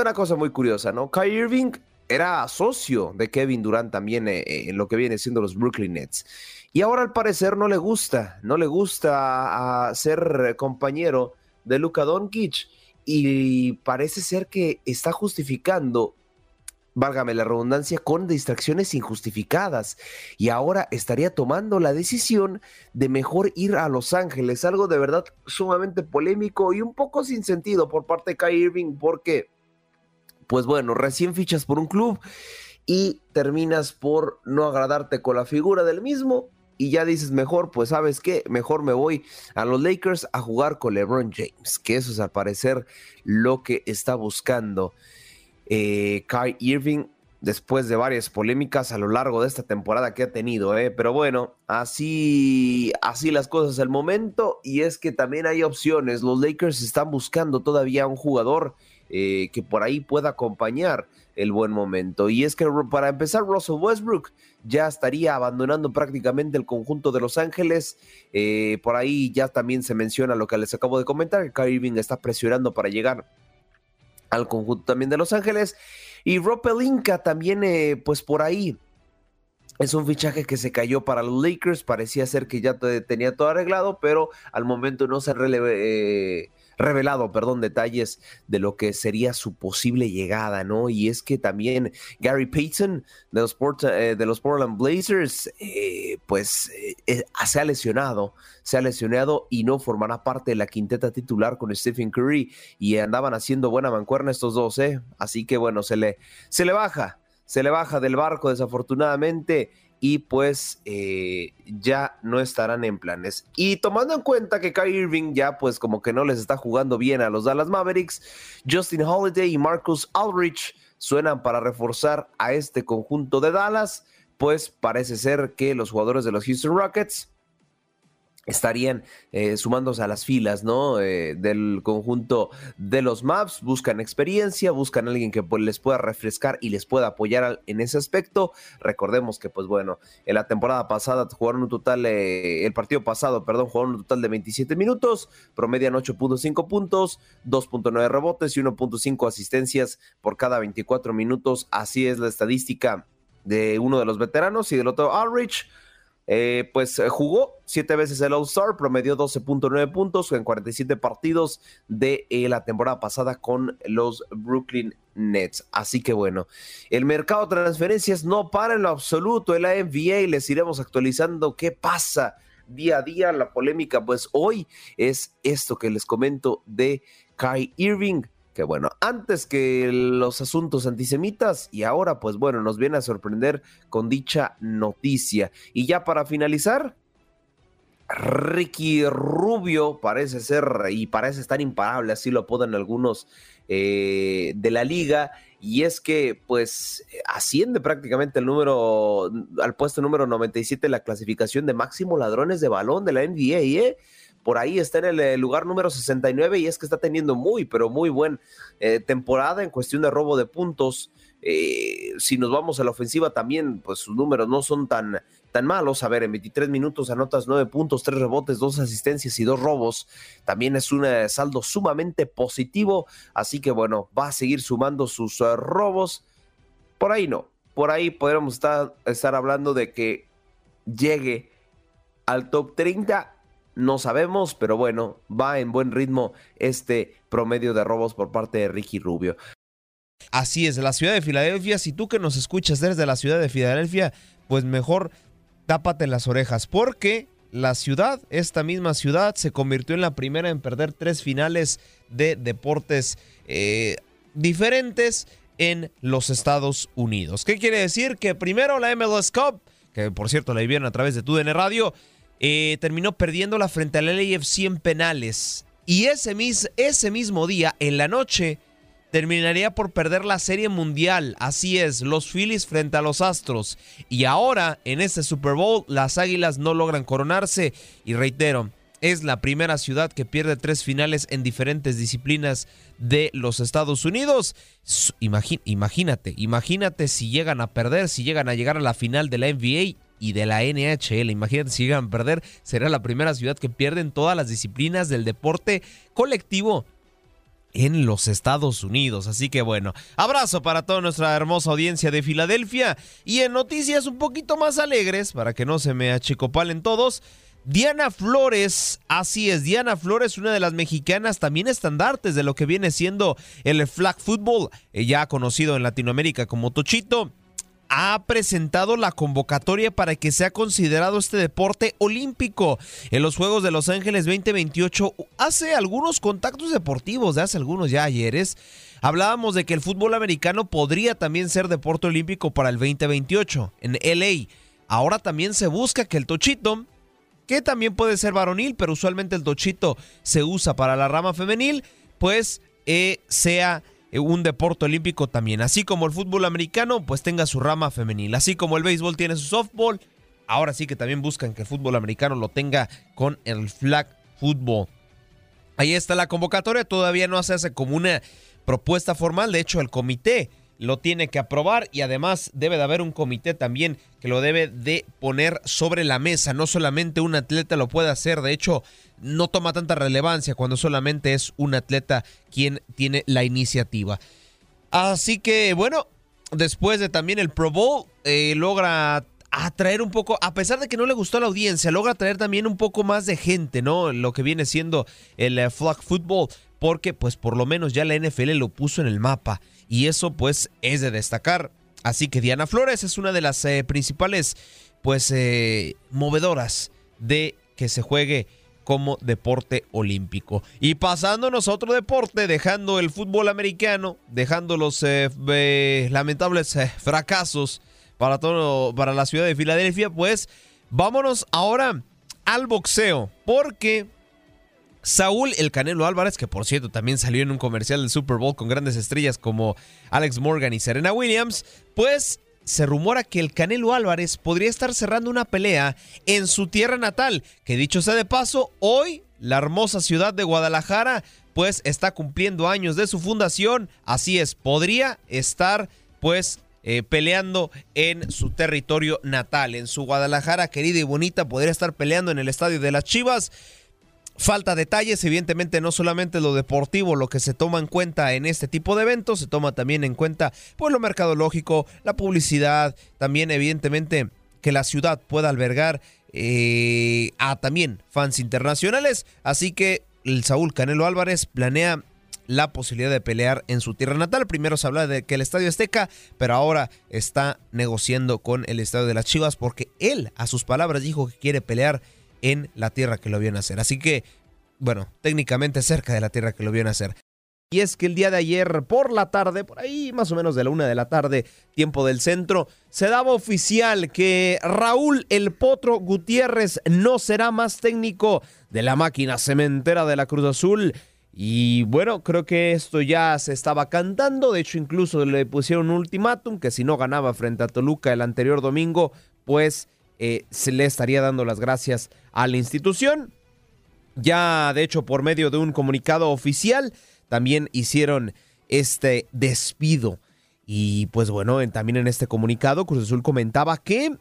una cosa muy curiosa, ¿no? Kyrie Irving era socio de Kevin Durant también eh, eh, en lo que viene siendo los Brooklyn Nets. Y ahora al parecer no le gusta, no le gusta ser compañero de Luka Doncic y parece ser que está justificando válgame la redundancia, con distracciones injustificadas. Y ahora estaría tomando la decisión de mejor ir a Los Ángeles, algo de verdad sumamente polémico y un poco sin sentido por parte de Kyrie Irving, porque, pues bueno, recién fichas por un club y terminas por no agradarte con la figura del mismo. Y ya dices, mejor, pues sabes qué, mejor me voy a los Lakers a jugar con LeBron James, que eso es al parecer lo que está buscando eh, Kai Irving después de varias polémicas a lo largo de esta temporada que ha tenido, ¿eh? pero bueno, así, así las cosas el momento y es que también hay opciones, los Lakers están buscando todavía un jugador eh, que por ahí pueda acompañar el buen momento. Y es que para empezar Russell Westbrook ya estaría abandonando prácticamente el conjunto de Los Ángeles, eh, por ahí ya también se menciona lo que les acabo de comentar, que Kyrie Irving está presionando para llegar al conjunto también de Los Ángeles. Y Rob Pelinka también, eh, pues por ahí, Es un fichaje que se cayó para los Lakers, parecía ser que ya tenía todo arreglado, pero al momento no se eh, revelado, perdón, detalles de lo que sería su posible llegada, ¿no? Y es que también Gary Payton de los, eh, de los Portland Blazers, eh, pues se ha lesionado, se ha lesionado y no formará parte de la quinteta titular con Stephen Curry y andaban haciendo buena mancuerna estos dos, ¿eh? Así que bueno, se le, se le baja se le baja del barco desafortunadamente y pues eh, ya no estarán en planes. Y tomando en cuenta que Kyrie Irving ya pues como que no les está jugando bien a los Dallas Mavericks, Justin Holiday y Marcus Aldrich suenan para reforzar a este conjunto de Dallas, pues parece ser que los jugadores de los Houston Rockets estarían eh, sumándose a las filas, ¿no? Eh, del conjunto de los Maps, buscan experiencia, buscan alguien que pues, les pueda refrescar y les pueda apoyar en ese aspecto. Recordemos que, pues bueno, en la temporada pasada jugaron un total, eh, el partido pasado, perdón, jugaron un total de 27 minutos, promedian 8.5 puntos, 2.9 rebotes y 1.5 asistencias por cada 24 minutos. Así es la estadística de uno de los veteranos y del otro Ulrich. Eh, pues eh, jugó siete veces el All-Star, promedió 12.9 puntos en 47 partidos de eh, la temporada pasada con los Brooklyn Nets. Así que bueno, el mercado de transferencias no para en lo absoluto. En la NBA les iremos actualizando qué pasa día a día. La polémica, pues hoy es esto que les comento de Kai Irving bueno, antes que los asuntos antisemitas y ahora pues bueno, nos viene a sorprender con dicha noticia. Y ya para finalizar, Ricky Rubio parece ser y parece estar imparable, así lo apodan algunos eh, de la liga, y es que pues asciende prácticamente el número, al puesto número 97 la clasificación de máximo ladrones de balón de la NBA, ¿eh? Por ahí está en el eh, lugar número 69 y es que está teniendo muy, pero muy buen eh, temporada en cuestión de robo de puntos. Eh, si nos vamos a la ofensiva también, pues sus números no son tan, tan malos. A ver, en 23 minutos anotas 9 puntos, 3 rebotes, 2 asistencias y 2 robos. También es un saldo sumamente positivo. Así que bueno, va a seguir sumando sus robos. Por ahí no. Por ahí podríamos estar, estar hablando de que llegue al top 30 no sabemos, pero bueno, va en buen ritmo este promedio de robos por parte de Ricky Rubio. Así es, la ciudad de Filadelfia, si tú que nos escuchas desde la ciudad de Filadelfia, pues mejor tápate las orejas, porque la ciudad, esta misma ciudad, se convirtió en la primera en perder tres finales de deportes eh, diferentes en los Estados Unidos. ¿Qué quiere decir? Que primero la MLS Cup, que por cierto la vivieron a través de TUDN Radio, eh, terminó perdiéndola frente al LAFC en penales. Y ese, ese mismo día, en la noche, terminaría por perder la Serie Mundial. Así es, los Phillies frente a los Astros. Y ahora, en este Super Bowl, las Águilas no logran coronarse. Y reitero, es la primera ciudad que pierde tres finales en diferentes disciplinas de los Estados Unidos. imagínate, imagínate si llegan a perder, si llegan a llegar a la final de la NBA y de la NHL. Imagínate si llegan a perder, será la primera ciudad que pierde en todas las disciplinas del deporte colectivo en los Estados Unidos. Así que bueno, abrazo para toda nuestra hermosa audiencia de Filadelfia y en noticias un poquito más alegres, para que no se me achicopalen todos. Diana Flores, así es, Diana Flores, una de las mexicanas también estandartes de lo que viene siendo el flag football, ya conocido en Latinoamérica como Tochito ha presentado la convocatoria para que sea considerado este deporte olímpico en los Juegos de Los Ángeles 2028. Hace algunos contactos deportivos, de hace algunos ya ayeres, hablábamos de que el fútbol americano podría también ser deporte olímpico para el 2028 en LA. Ahora también se busca que el tochito, que también puede ser varonil, pero usualmente el tochito se usa para la rama femenil, pues eh, sea un deporte olímpico también. Así como el fútbol americano, pues tenga su rama femenil. Así como el béisbol tiene su softball, ahora sí que también buscan que el fútbol americano lo tenga con el flag football. Ahí está la convocatoria, todavía no se hace como una propuesta formal, de hecho el comité lo tiene que aprobar y además debe de haber un comité también que lo debe de poner sobre la mesa. No solamente un atleta lo puede hacer, de hecho no toma tanta relevancia cuando solamente es un atleta quien tiene la iniciativa. Así que bueno, después de también el Pro Bowl, eh, logra atraer un poco, a pesar de que no le gustó a la audiencia, logra atraer también un poco más de gente, ¿no? Lo que viene siendo el eh, flag football, porque pues por lo menos ya la NFL lo puso en el mapa y eso pues es de destacar. Así que Diana Flores es una de las eh, principales pues eh, movedoras de que se juegue como deporte olímpico. Y pasándonos a otro deporte, dejando el fútbol americano, dejando los eh, lamentables fracasos para, todo, para la ciudad de Filadelfia, pues vámonos ahora al boxeo, porque Saúl El Canelo Álvarez, que por cierto también salió en un comercial del Super Bowl con grandes estrellas como Alex Morgan y Serena Williams, pues se rumora que el Canelo Álvarez podría estar cerrando una pelea en su tierra natal, que dicho sea de paso, hoy la hermosa ciudad de Guadalajara pues está cumpliendo años de su fundación, así es, podría estar pues eh, peleando en su territorio natal, en su Guadalajara querida y bonita, podría estar peleando en el estadio de las Chivas. Falta detalles, evidentemente no solamente lo deportivo lo que se toma en cuenta en este tipo de eventos, se toma también en cuenta pues lo mercadológico, la publicidad, también evidentemente que la ciudad pueda albergar eh, a también fans internacionales, así que el Saúl Canelo Álvarez planea la posibilidad de pelear en su tierra natal. Primero se habla de que el Estadio Azteca, pero ahora está negociando con el Estadio de las Chivas porque él, a sus palabras, dijo que quiere pelear en la tierra que lo vio nacer. Así que, bueno, técnicamente cerca de la tierra que lo vio nacer. Y es que el día de ayer por la tarde, por ahí más o menos de la una de la tarde, tiempo del centro, se daba oficial que Raúl El Potro Gutiérrez no será más técnico de la máquina cementera de la Cruz Azul. Y bueno, creo que esto ya se estaba cantando. De hecho, incluso le pusieron un ultimátum que si no ganaba frente a Toluca el anterior domingo, pues eh, se le estaría dando las gracias a la institución. Ya, de hecho, por medio de un comunicado oficial, también hicieron este despido. Y pues bueno, también en este comunicado, Cruz Azul comentaba que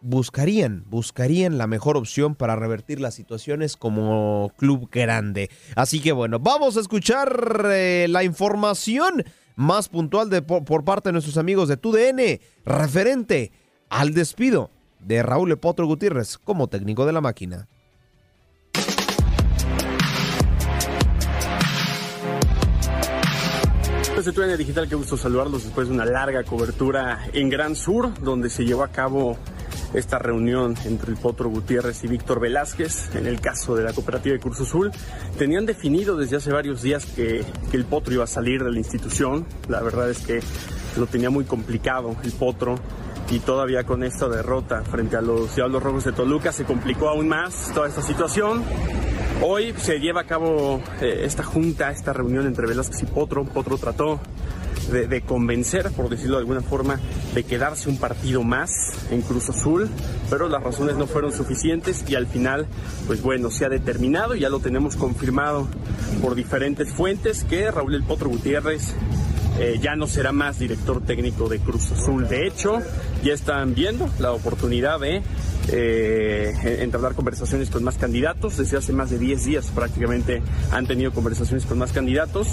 buscarían, buscarían la mejor opción para revertir las situaciones como club grande. Así que bueno, vamos a escuchar eh, la información más puntual de, por, parte de nuestros amigos de TUDN referente al despido de Raúl Epotro Gutiérrez como técnico de la máquina. Desde TUDN Digital, qué gusto saludarlos después de una larga cobertura en Gran Sur, donde se llevó a cabo esta reunión entre el Potro Gutiérrez y Víctor Velázquez, en el caso de la cooperativa de Curso Azul, tenían definido desde hace varios días que, que, el Potro iba a salir de la institución. La verdad es que lo tenía muy complicado el Potro y todavía con esta derrota frente a los Diablos Rojos de Toluca se complicó aún más toda esta situación. Hoy se lleva a cabo eh, esta junta, esta reunión entre Velázquez y Potro. Potro trató de, de, convencer, por decirlo de alguna forma, de quedarse un partido más en Cruz Azul, pero las razones no fueron suficientes y al final, pues bueno, se ha determinado, ya lo tenemos confirmado por diferentes fuentes, que Raúl El Potro Gutiérrez eh, ya no será más director técnico de Cruz Azul. De hecho, ya están viendo la oportunidad de eh, entablar conversaciones con más candidatos. Desde hace más de 10 días prácticamente han tenido conversaciones con más candidatos.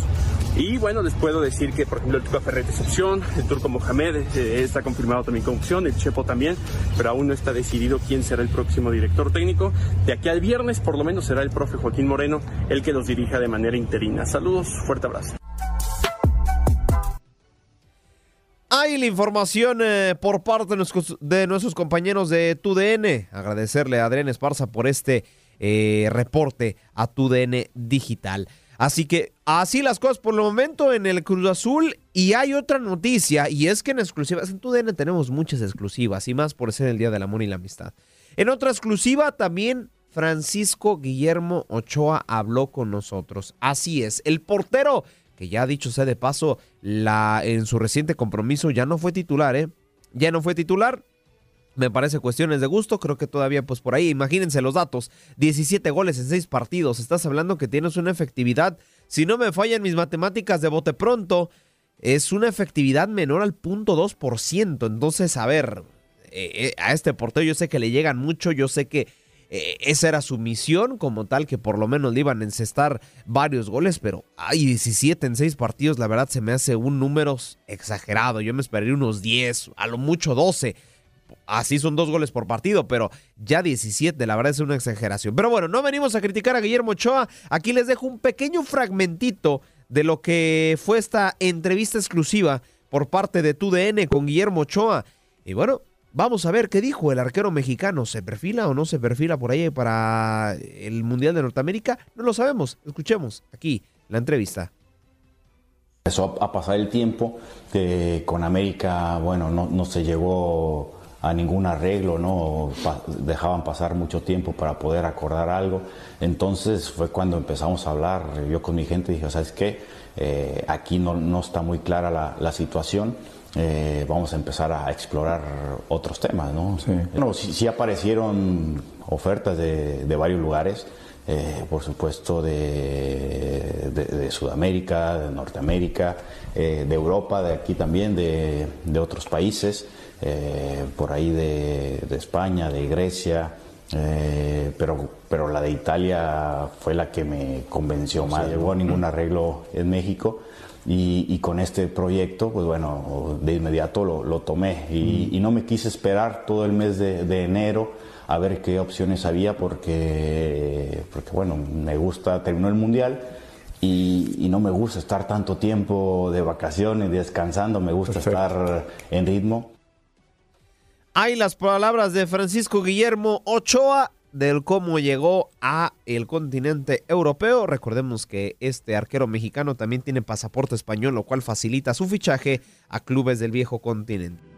Y bueno, les puedo decir que, por ejemplo, el Tuca Ferret es opción, el Turco Mohamed eh, está confirmado también con opción, el Chepo también, pero aún no está decidido quién será el próximo director técnico. De aquí al viernes, por lo menos, será el profe Joaquín Moreno el que los dirija de manera interina. Saludos, fuerte abrazo. Hay la información eh, por parte de nuestros, de nuestros, compañeros de TUDN. Agradecerle a Adrián Esparza por este eh, reporte a TUDN Digital. Así que así las cosas por el momento en el Cruz Azul. Y hay otra noticia, y es que en exclusivas, en TUDN tenemos muchas exclusivas, y más por ser el Día del Amor y la Amistad. En otra exclusiva también Francisco Guillermo Ochoa habló con nosotros. Así es, el portero que ya dicho sea de paso, la, en su reciente compromiso ya no fue titular, ¿eh? Ya no fue titular. Me parece cuestiones de gusto, creo que todavía pues por ahí, imagínense los datos, 17 goles en 6 partidos, estás hablando que tienes una efectividad, si no me fallan mis matemáticas de bote pronto, es una efectividad menor al punto 2%, entonces a ver, eh, eh, a este portero yo sé que le llegan mucho, yo sé que eh, esa era su misión como tal, que por lo menos le iban a encestar varios goles, pero hay 17 en 6 partidos, la verdad se me hace un número exagerado. Yo me esperaría unos 10, a lo mucho 12. así son dos goles por partido, pero ya 17, la verdad es una exageración. Pero bueno, no venimos a criticar a Guillermo Ochoa, aquí les dejo un pequeño fragmentito de lo que fue esta entrevista exclusiva por parte de TUDN con Guillermo Ochoa. Y bueno, vamos a ver qué dijo el arquero mexicano. ¿Se perfila o no se perfila por ahí para el Mundial de Norteamérica? No lo sabemos. Escuchemos aquí la entrevista. Empezó a pasar el tiempo, que con América, bueno, no, se llegó a ningún arreglo, ¿no? dejaban pasar mucho tiempo para poder acordar algo. Entonces fue cuando empezamos a hablar, yo con mi gente dije, ¿sabes qué? Eh, aquí no, no, está muy clara la, la situación. Eh, vamos a empezar a explorar otros temas, ¿no? Sí. Bueno, sí, sí aparecieron ofertas de, de varios lugares. Eh, por supuesto de, de, de, Sudamérica, de Norteamérica, eh, de Europa, de aquí también, de, de otros países, eh, por ahí de, España, de Grecia, eh, pero, pero la de Italia fue la que me convenció más. No llegó a ningún arreglo en México. Y, y, con este proyecto, pues bueno, de inmediato lo, lo tomé y, mm. y, no me quise esperar todo el mes de, de enero a ver qué opciones había porque, porque bueno, me gusta, terminó el mundial y, y, no me gusta estar tanto tiempo de vacaciones, descansando, me gusta Perfecto. estar en ritmo. Hay las palabras de Francisco Guillermo Ochoa del cómo llegó a el continente europeo. Recordemos que este arquero mexicano también tiene pasaporte español, lo cual facilita su fichaje a clubes del viejo continente.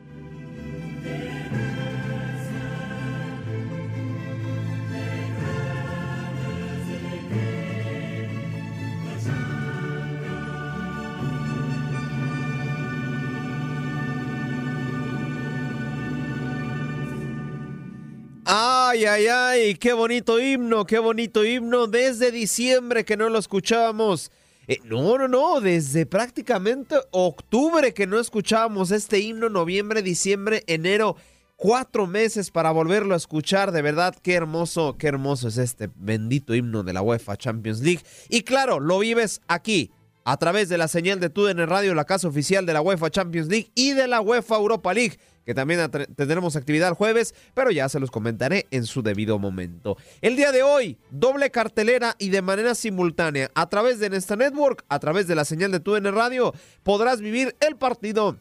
Ay, ay, ay, qué bonito himno, qué bonito himno. Desde diciembre que no lo escuchábamos. Eh, no, no, no, desde prácticamente octubre que no escuchábamos este himno, noviembre, diciembre, enero, cuatro meses para volverlo a escuchar. De verdad, qué hermoso, qué hermoso es este bendito himno de la UEFA Champions League. Y claro, lo vives aquí, a través de la señal de TUDN Radio, la casa oficial de la UEFA Champions League y de la UEFA Europa League que también tendremos actividad el jueves, pero ya se los comentaré en su debido momento. El día de hoy, doble cartelera y de manera simultánea, a través de Nesta Network, a través de la señal de TUN Radio, podrás vivir el partido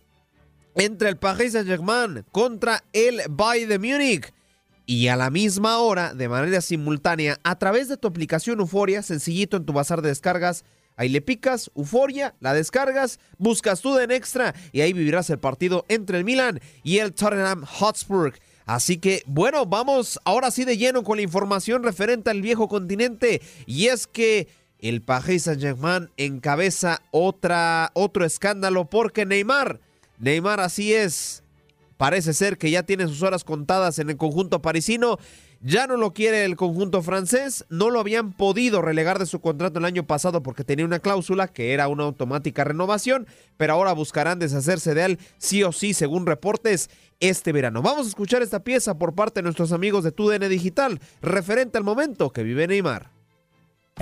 entre el Paris Saint-Germain contra el Bayern de Múnich. Y a la misma hora, de manera simultánea, a través de tu aplicación Euforia, sencillito en tu bazar de descargas, Ahí le picas, euforia, la descargas, buscas tú en extra y ahí vivirás el partido entre el Milan y el Tottenham Hotspur. Así que, bueno, vamos ahora sí de lleno con la información referente al viejo continente. Y es que el Paris Saint-Germain encabeza otra, otro escándalo porque Neymar, Neymar así es, parece ser que ya tiene sus horas contadas en el conjunto parisino ya no lo quiere el conjunto francés, no lo habían podido relegar de su contrato el año pasado porque tenía una cláusula que era una automática renovación, pero ahora buscarán deshacerse de él sí o sí, según reportes, este verano. Vamos a escuchar esta pieza por parte de nuestros amigos de TUDN Digital, referente al momento que vive Neymar.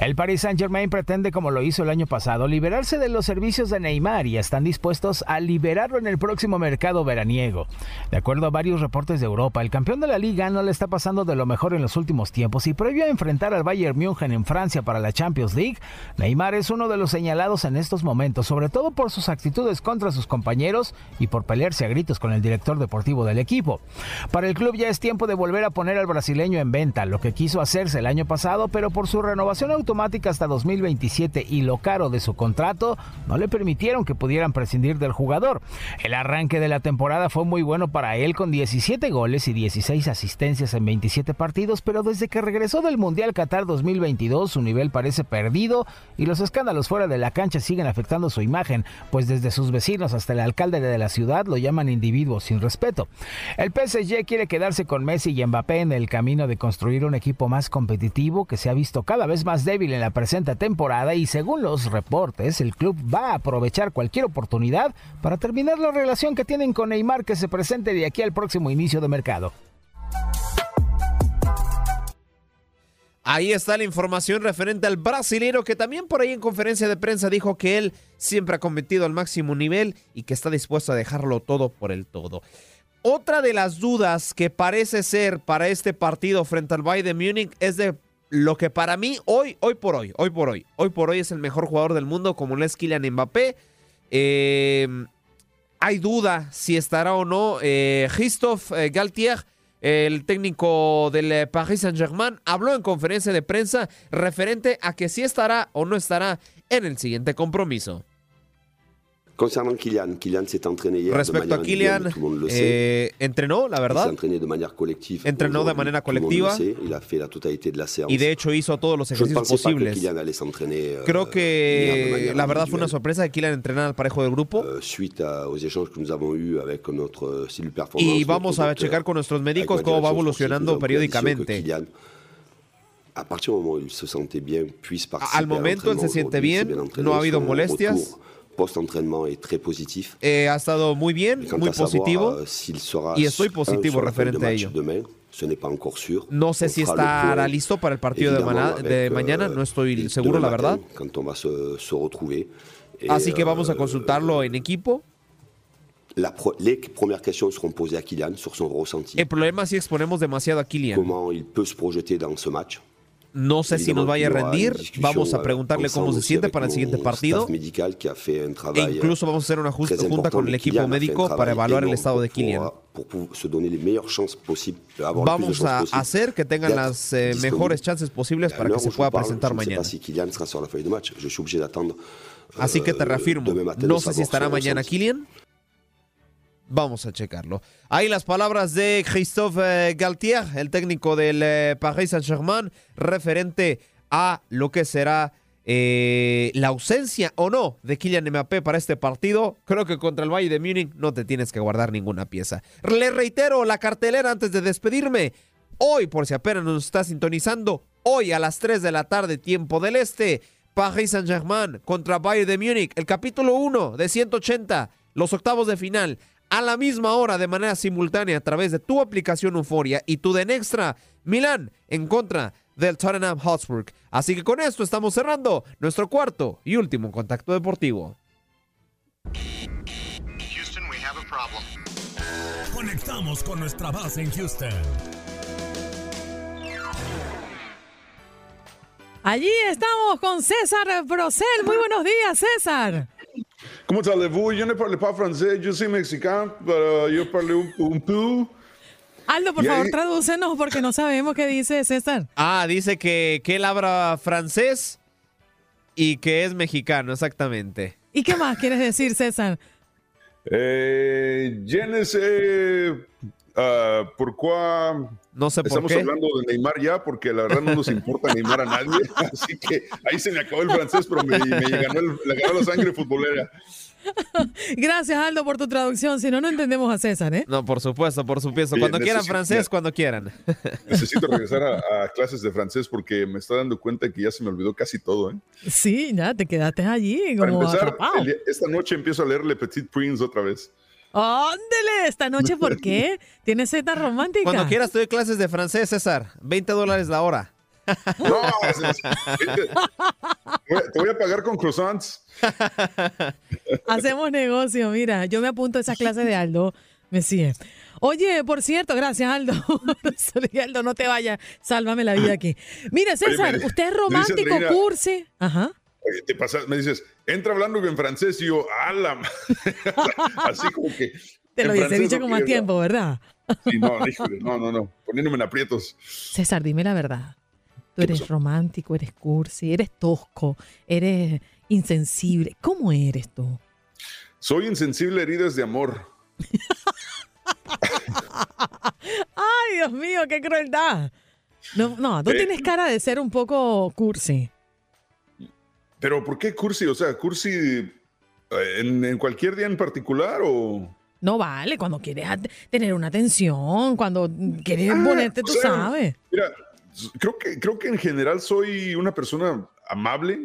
El Paris Saint-Germain pretende, como lo hizo el año pasado, liberarse de los servicios de Neymar y están dispuestos a liberarlo en el próximo mercado veraniego. De acuerdo a varios reportes de Europa, el campeón de la liga no le está pasando de lo mejor en los últimos tiempos y previo a enfrentar al Bayern München en Francia para la Champions League, Neymar es uno de los señalados en estos momentos, sobre todo por sus actitudes contra sus compañeros y por pelearse a gritos con el director deportivo del equipo. Para el club ya es tiempo de volver a poner al brasileño en venta, lo que quiso hacerse el año pasado, pero por su renovación automática hasta 2027 y lo caro de su contrato no le permitieron que pudieran prescindir del jugador. El arranque de la temporada fue muy bueno para él con 17 goles y 16 asistencias en 27 partidos, pero desde que regresó del Mundial Qatar 2022 su nivel parece perdido y los escándalos fuera de la cancha siguen afectando su imagen, pues desde sus vecinos hasta el alcalde de la ciudad lo llaman individuo sin respeto. El PSG quiere quedarse con Messi y Mbappé en el camino de construir un equipo más competitivo que se ha visto cada vez más débil en la presente temporada y según los reportes, el club va a aprovechar cualquier oportunidad para terminar la relación que tienen con Neymar que se presente de aquí al próximo inicio de mercado. Ahí está la información referente al brasilero que también por ahí en conferencia de prensa dijo que él siempre ha competido al máximo nivel y que está dispuesto a dejarlo todo por el todo. otra de las dudas que parece ser para este partido frente al Bayern de Múnich es de lo que para mí hoy, hoy por hoy, hoy por hoy, hoy por hoy es el mejor jugador del mundo como lo es Kylian Mbappé. Eh, hay duda si estará o no eh, Christophe eh, Galtier, el técnico del eh, Paris Saint-Germain, habló en conferencia de prensa referente a que si estará o no estará en el siguiente compromiso. Concernant Kylian, Kylian s'est entraîné hier Respecto de a Kylian, individuelle, tout le monde le sait. eh, entrenó, la s'est verdad, entraîné de manière collective. entrenó de manera colectiva sait. Il a fait la totalité de la séance. y de hecho hizo todos los ejercicios que posibles. Kylian euh, Creo que la verdad fue una sorpresa que Kylian entrenara al parejo del grupo suite à- aux échanges que nous avons eus avec notre cellule performance. y vamos a checar con nuestros médicos cómo va evolucionando periódicamente. Partir se bien, puisse Al momento él se siente bien, no ha habido molestias. retour Post-entraînement est très positif. Eh, ha estado muy bien, muy savoir, positivo euh, s'il sera y estoy un positivo de referente a ello. demain, ce n'est pas encore sûr. No sé On si estará listo para el partido de, évidemment, mana- avec, de euh, mañana, no estoy seguro, la matin, verdad. Quand on va se, se retrouver. Et, Así que euh, vamos a consultarlo en equipo. la les premières questions seront posées à Kylian sur son ressenti. El problema si exponemos demasiado a Kylian. Comment il peut se projeter dans ce match. No sé si nos vaya a rendir. Vamos a preguntarle cómo se siente para el siguiente partido. E incluso vamos a hacer una junta con el equipo médico para evaluar el estado de Kylian. Vamos a hacer que tengan las eh, mejores chances posibles para que se pueda presentar mañana. Así que te euh, reafirmo, no sé si estará mañana. Kylian. Vamos a checarlo. Ahí las palabras de Christophe eh, Galtier, el técnico del eh, Paris Saint-Germain, referente a lo que será eh, la ausencia o no de Kylian Mbappé para este partido. Creo que contra el Bayern de Múnich no te tienes que guardar ninguna pieza. Le reitero la cartelera antes de despedirme. Hoy, por si apenas nos está sintonizando, hoy a las 3 de la tarde, tiempo del este, Paris Saint-Germain contra Bayern de Múnich, el capítulo 1 de 180, los octavos de final, a la misma hora de manera simultánea a través de tu aplicación Euforia y tu de Extra, Milán en contra del Tottenham Hotspur. Así que con esto estamos cerrando nuestro cuarto y último contacto deportivo. Conectamos con nuestra base en Houston. Allí estamos con César Brosel. Muy buenos días, César. Comment allez-vous? Je ne parle pas français, je suis mexicain, pero yo parle un, un peu. Aldo, por Y favor, ahí- tradúcenos porque no sabemos qué dice César. Ah, dice que, que él habla francés y que es mexicano, exactamente. ¿Y qué más quieres decir, César? Eh, je ne sais ah, pourquoi No sé por estamos qué. hablando de Neymar ya, porque la verdad no nos importa Neymar a nadie. Así que ahí se me acabó el francés, pero me, me ganó, el- le ganó la sangre futbolera. Gracias, Aldo, por tu traducción. Si no, no entendemos a César, ¿eh? No, por supuesto, por supuesto. Cuando quieran necesito- francés, cuando quieran. Necesito regresar a, a clases de francés porque me está dando cuenta que ya se me olvidó casi todo. ¿eh? Sí, ya te quedaste allí Para como empezar, atrapado. el esta noche empiezo a leer Le Petit Prince otra vez. Ándele, esta noche, ¿por qué? ¿Tienes cita romántica? Cuando quieras, te doy clases de francés, César. 20 dólares la hora. No, es- es- te, voy a- te voy a pagar con croissants. Hacemos negocio, mira, yo me apunto a esa clase de Aldo, me sigue. Oye, por cierto, gracias Aldo. Aldo, no te vayas, sálvame la vida aquí. Mire, César, me- usted es romántico, cursi. Ajá. Oye, te pasas, me dices, entra hablando en francés y yo, ala. ma-". Así como que. Te lo francés dicho más quería tiempo, ¿verdad? Sí, no, híjole, no, no, no. Poniéndome en aprietos. César, dime la verdad. Tú eres romántico, eres cursi, eres tosco, eres insensible. ¿Cómo eres tú? Soy insensible a heridas de amor. Ay, Dios mío, qué crueldad. No, no, tú Eh. tienes cara de ser un poco cursi. Pero ¿por qué cursi? O sea, cursi eh, en, en cualquier día en particular o. No vale, cuando quieres tener una atención, cuando quieres Ah, ponerte, tú sea, sabes. Mira, creo que, creo que en general soy una persona amable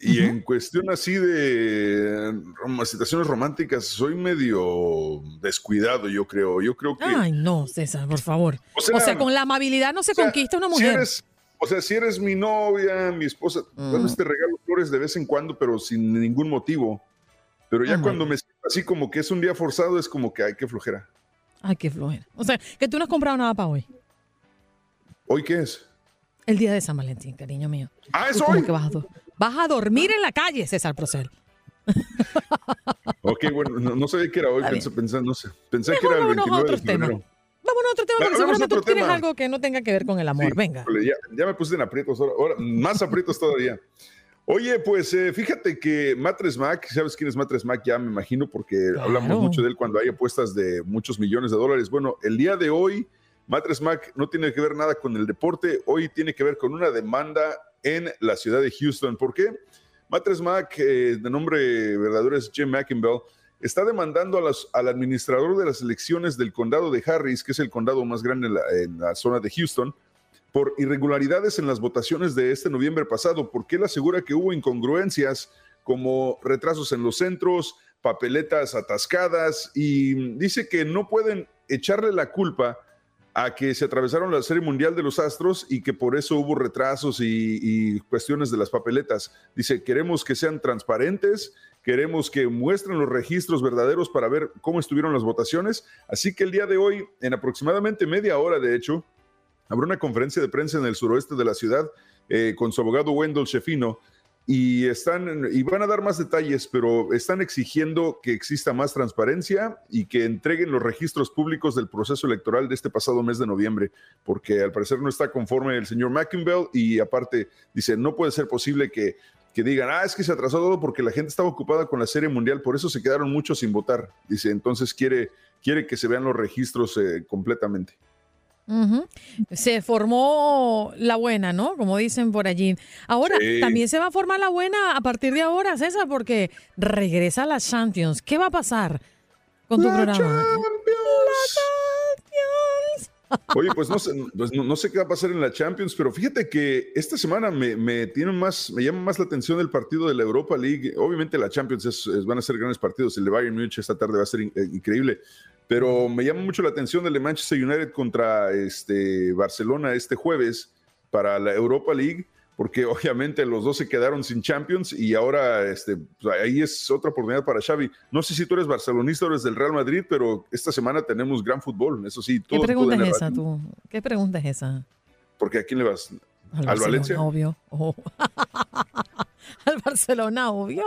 y en cuestión así de rom- situaciones románticas soy medio descuidado, yo creo. Yo creo que... Ay, no, César, por favor. O O sea, sea, con la amabilidad no se o sea, conquista una si mujer. eres- o sea, si eres mi novia, mi esposa, tal Mm. vez te regalo flores de vez en cuando, pero sin ningún motivo. Pero ya my cuando me siento así como que es un día forzado, es como que hay que flojera. Ay, qué flojera. O sea, que tú no has comprado nada para hoy. ¿Hoy qué es? El día de San Valentín, cariño mío. Ah, ¿es ¿Tú cómo hoy? que vas a, do- vas a dormir en la calle, César Procel. Ok, bueno, no, no sabía que era hoy, pensé, pensé- no sé, pensé Mejor que era el vámonos a 29 de temas. Vámonos a otro tema, porque seguramente tú tienes algo que no tenga que ver con el amor. Sí, Venga. Ya, ya me puse en aprietos ahora, ahora más aprietos todavía. Oye, pues eh, fíjate que Matres Mac, ¿sabes quién es Matres Mac? Ya me imagino porque hablamos mucho de él cuando hay apuestas de muchos millones de dólares. Bueno, el día de hoy, Matres Mac no tiene que ver nada con el deporte, hoy tiene que ver con una demanda en la ciudad de Houston. ¿Por qué? Matres Mac, eh, de nombre verdadero es Jim McInbell, está demandando a al administrador de las elecciones del condado de Harris, que es el condado más grande en la, en la zona de Houston, por irregularidades en las votaciones de este noviembre pasado, porque él asegura que hubo incongruencias como retrasos en los centros, papeletas atascadas y dice que no pueden echarle la culpa a que se atravesaron la Serie Mundial de los Astros y que por eso hubo retrasos y, y cuestiones de las papeletas. Dice, queremos que sean transparentes, queremos que muestren los registros verdaderos para ver cómo estuvieron las votaciones. Así que el día de hoy, en aproximadamente media hora, de hecho, habrá una conferencia de prensa en el suroeste de la ciudad eh, con su abogado Wendell Shefino y están y van a dar más detalles, pero están exigiendo que exista más transparencia y que entreguen los registros públicos del proceso electoral de este pasado mes de noviembre, porque al parecer no está conforme el señor McInbell y aparte dice, no puede ser posible que, que digan, ah, es que se atrasó todo porque la gente estaba ocupada con la Serie Mundial, por eso se quedaron muchos sin votar. Dice, entonces quiere, quiere que se vean los registros eh, completamente. Se formó la buena, ¿no? Como dicen por allí. Ahora, Sí. también se va a formar la buena a partir de ahora, César, porque regresa a la Champions. ¿Qué va a pasar con tu La programa? Oye, pues no sé, pues no, sé qué va a pasar en la Champions, pero fíjate que esta semana me, tiene más, me llama más la atención el partido de la Europa League. Obviamente la Champions es- van a ser grandes partidos. El de Bayern Múnich esta tarde va a ser eh, increíble, pero me llama mucho la atención el de Manchester United contra este Barcelona este jueves para la Europa League, porque obviamente los dos se quedaron sin Champions y ahora este, pues, ahí es otra oportunidad para Xavi. No sé si tú eres barcelonista o eres del Real Madrid, pero esta semana tenemos gran fútbol, eso sí. ¿Qué todo- pregunta todo es esa tú? ¿Qué pregunta es esa? Porque ¿a quién le vas? Al, ¿Al, Barcelona, Valencia? obvio. Oh. Al Barcelona, obvio.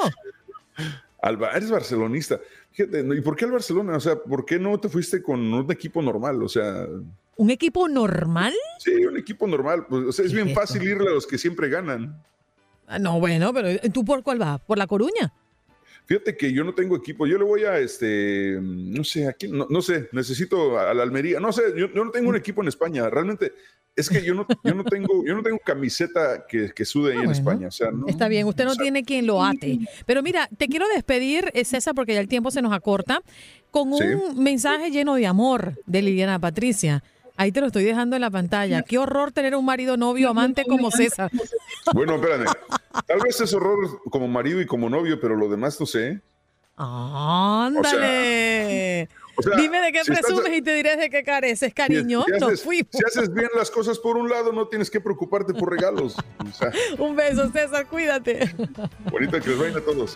Al Ba- eres barcelonista. ¿y por qué al Barcelona? O sea, ¿por qué no te fuiste con un equipo normal? O sea, ¿Un equipo normal? sí, un equipo normal. Pues, o sea, es bien fácil irle a los que siempre ganan. Ah, No, bueno, pero ¿tú por cuál vas? ¿Por La Coruña? Fíjate que yo no tengo equipo. Yo le voy a, este, no sé, aquí, no, no sé, necesito a la Almería. No sé, yo, yo no tengo un equipo en España. Realmente, es que yo no, yo no tengo, yo no tengo camiseta que, que sude ahí en bueno. España. O sea, no, Está bien, usted no o sea, tiene quien lo ate. Pero mira, te quiero despedir, eh, César, porque ya el tiempo se nos acorta, con un Sí. mensaje lleno de amor de Liliana Patricia. Ahí te lo estoy dejando en la pantalla. Qué horror tener un marido, novio, amante como César. Bueno, espérame. Tal vez es horror como marido y como novio, pero lo demás no sé. ¡Ándale! o sea, Dime de qué si estás- presumes y te diré de qué careces, cariño. Si, si haces, fuimos. si haces bien las cosas por un lado, no tienes que preocuparte por regalos. O sea, Un beso, César, cuídate. bonita que les vayan a todos.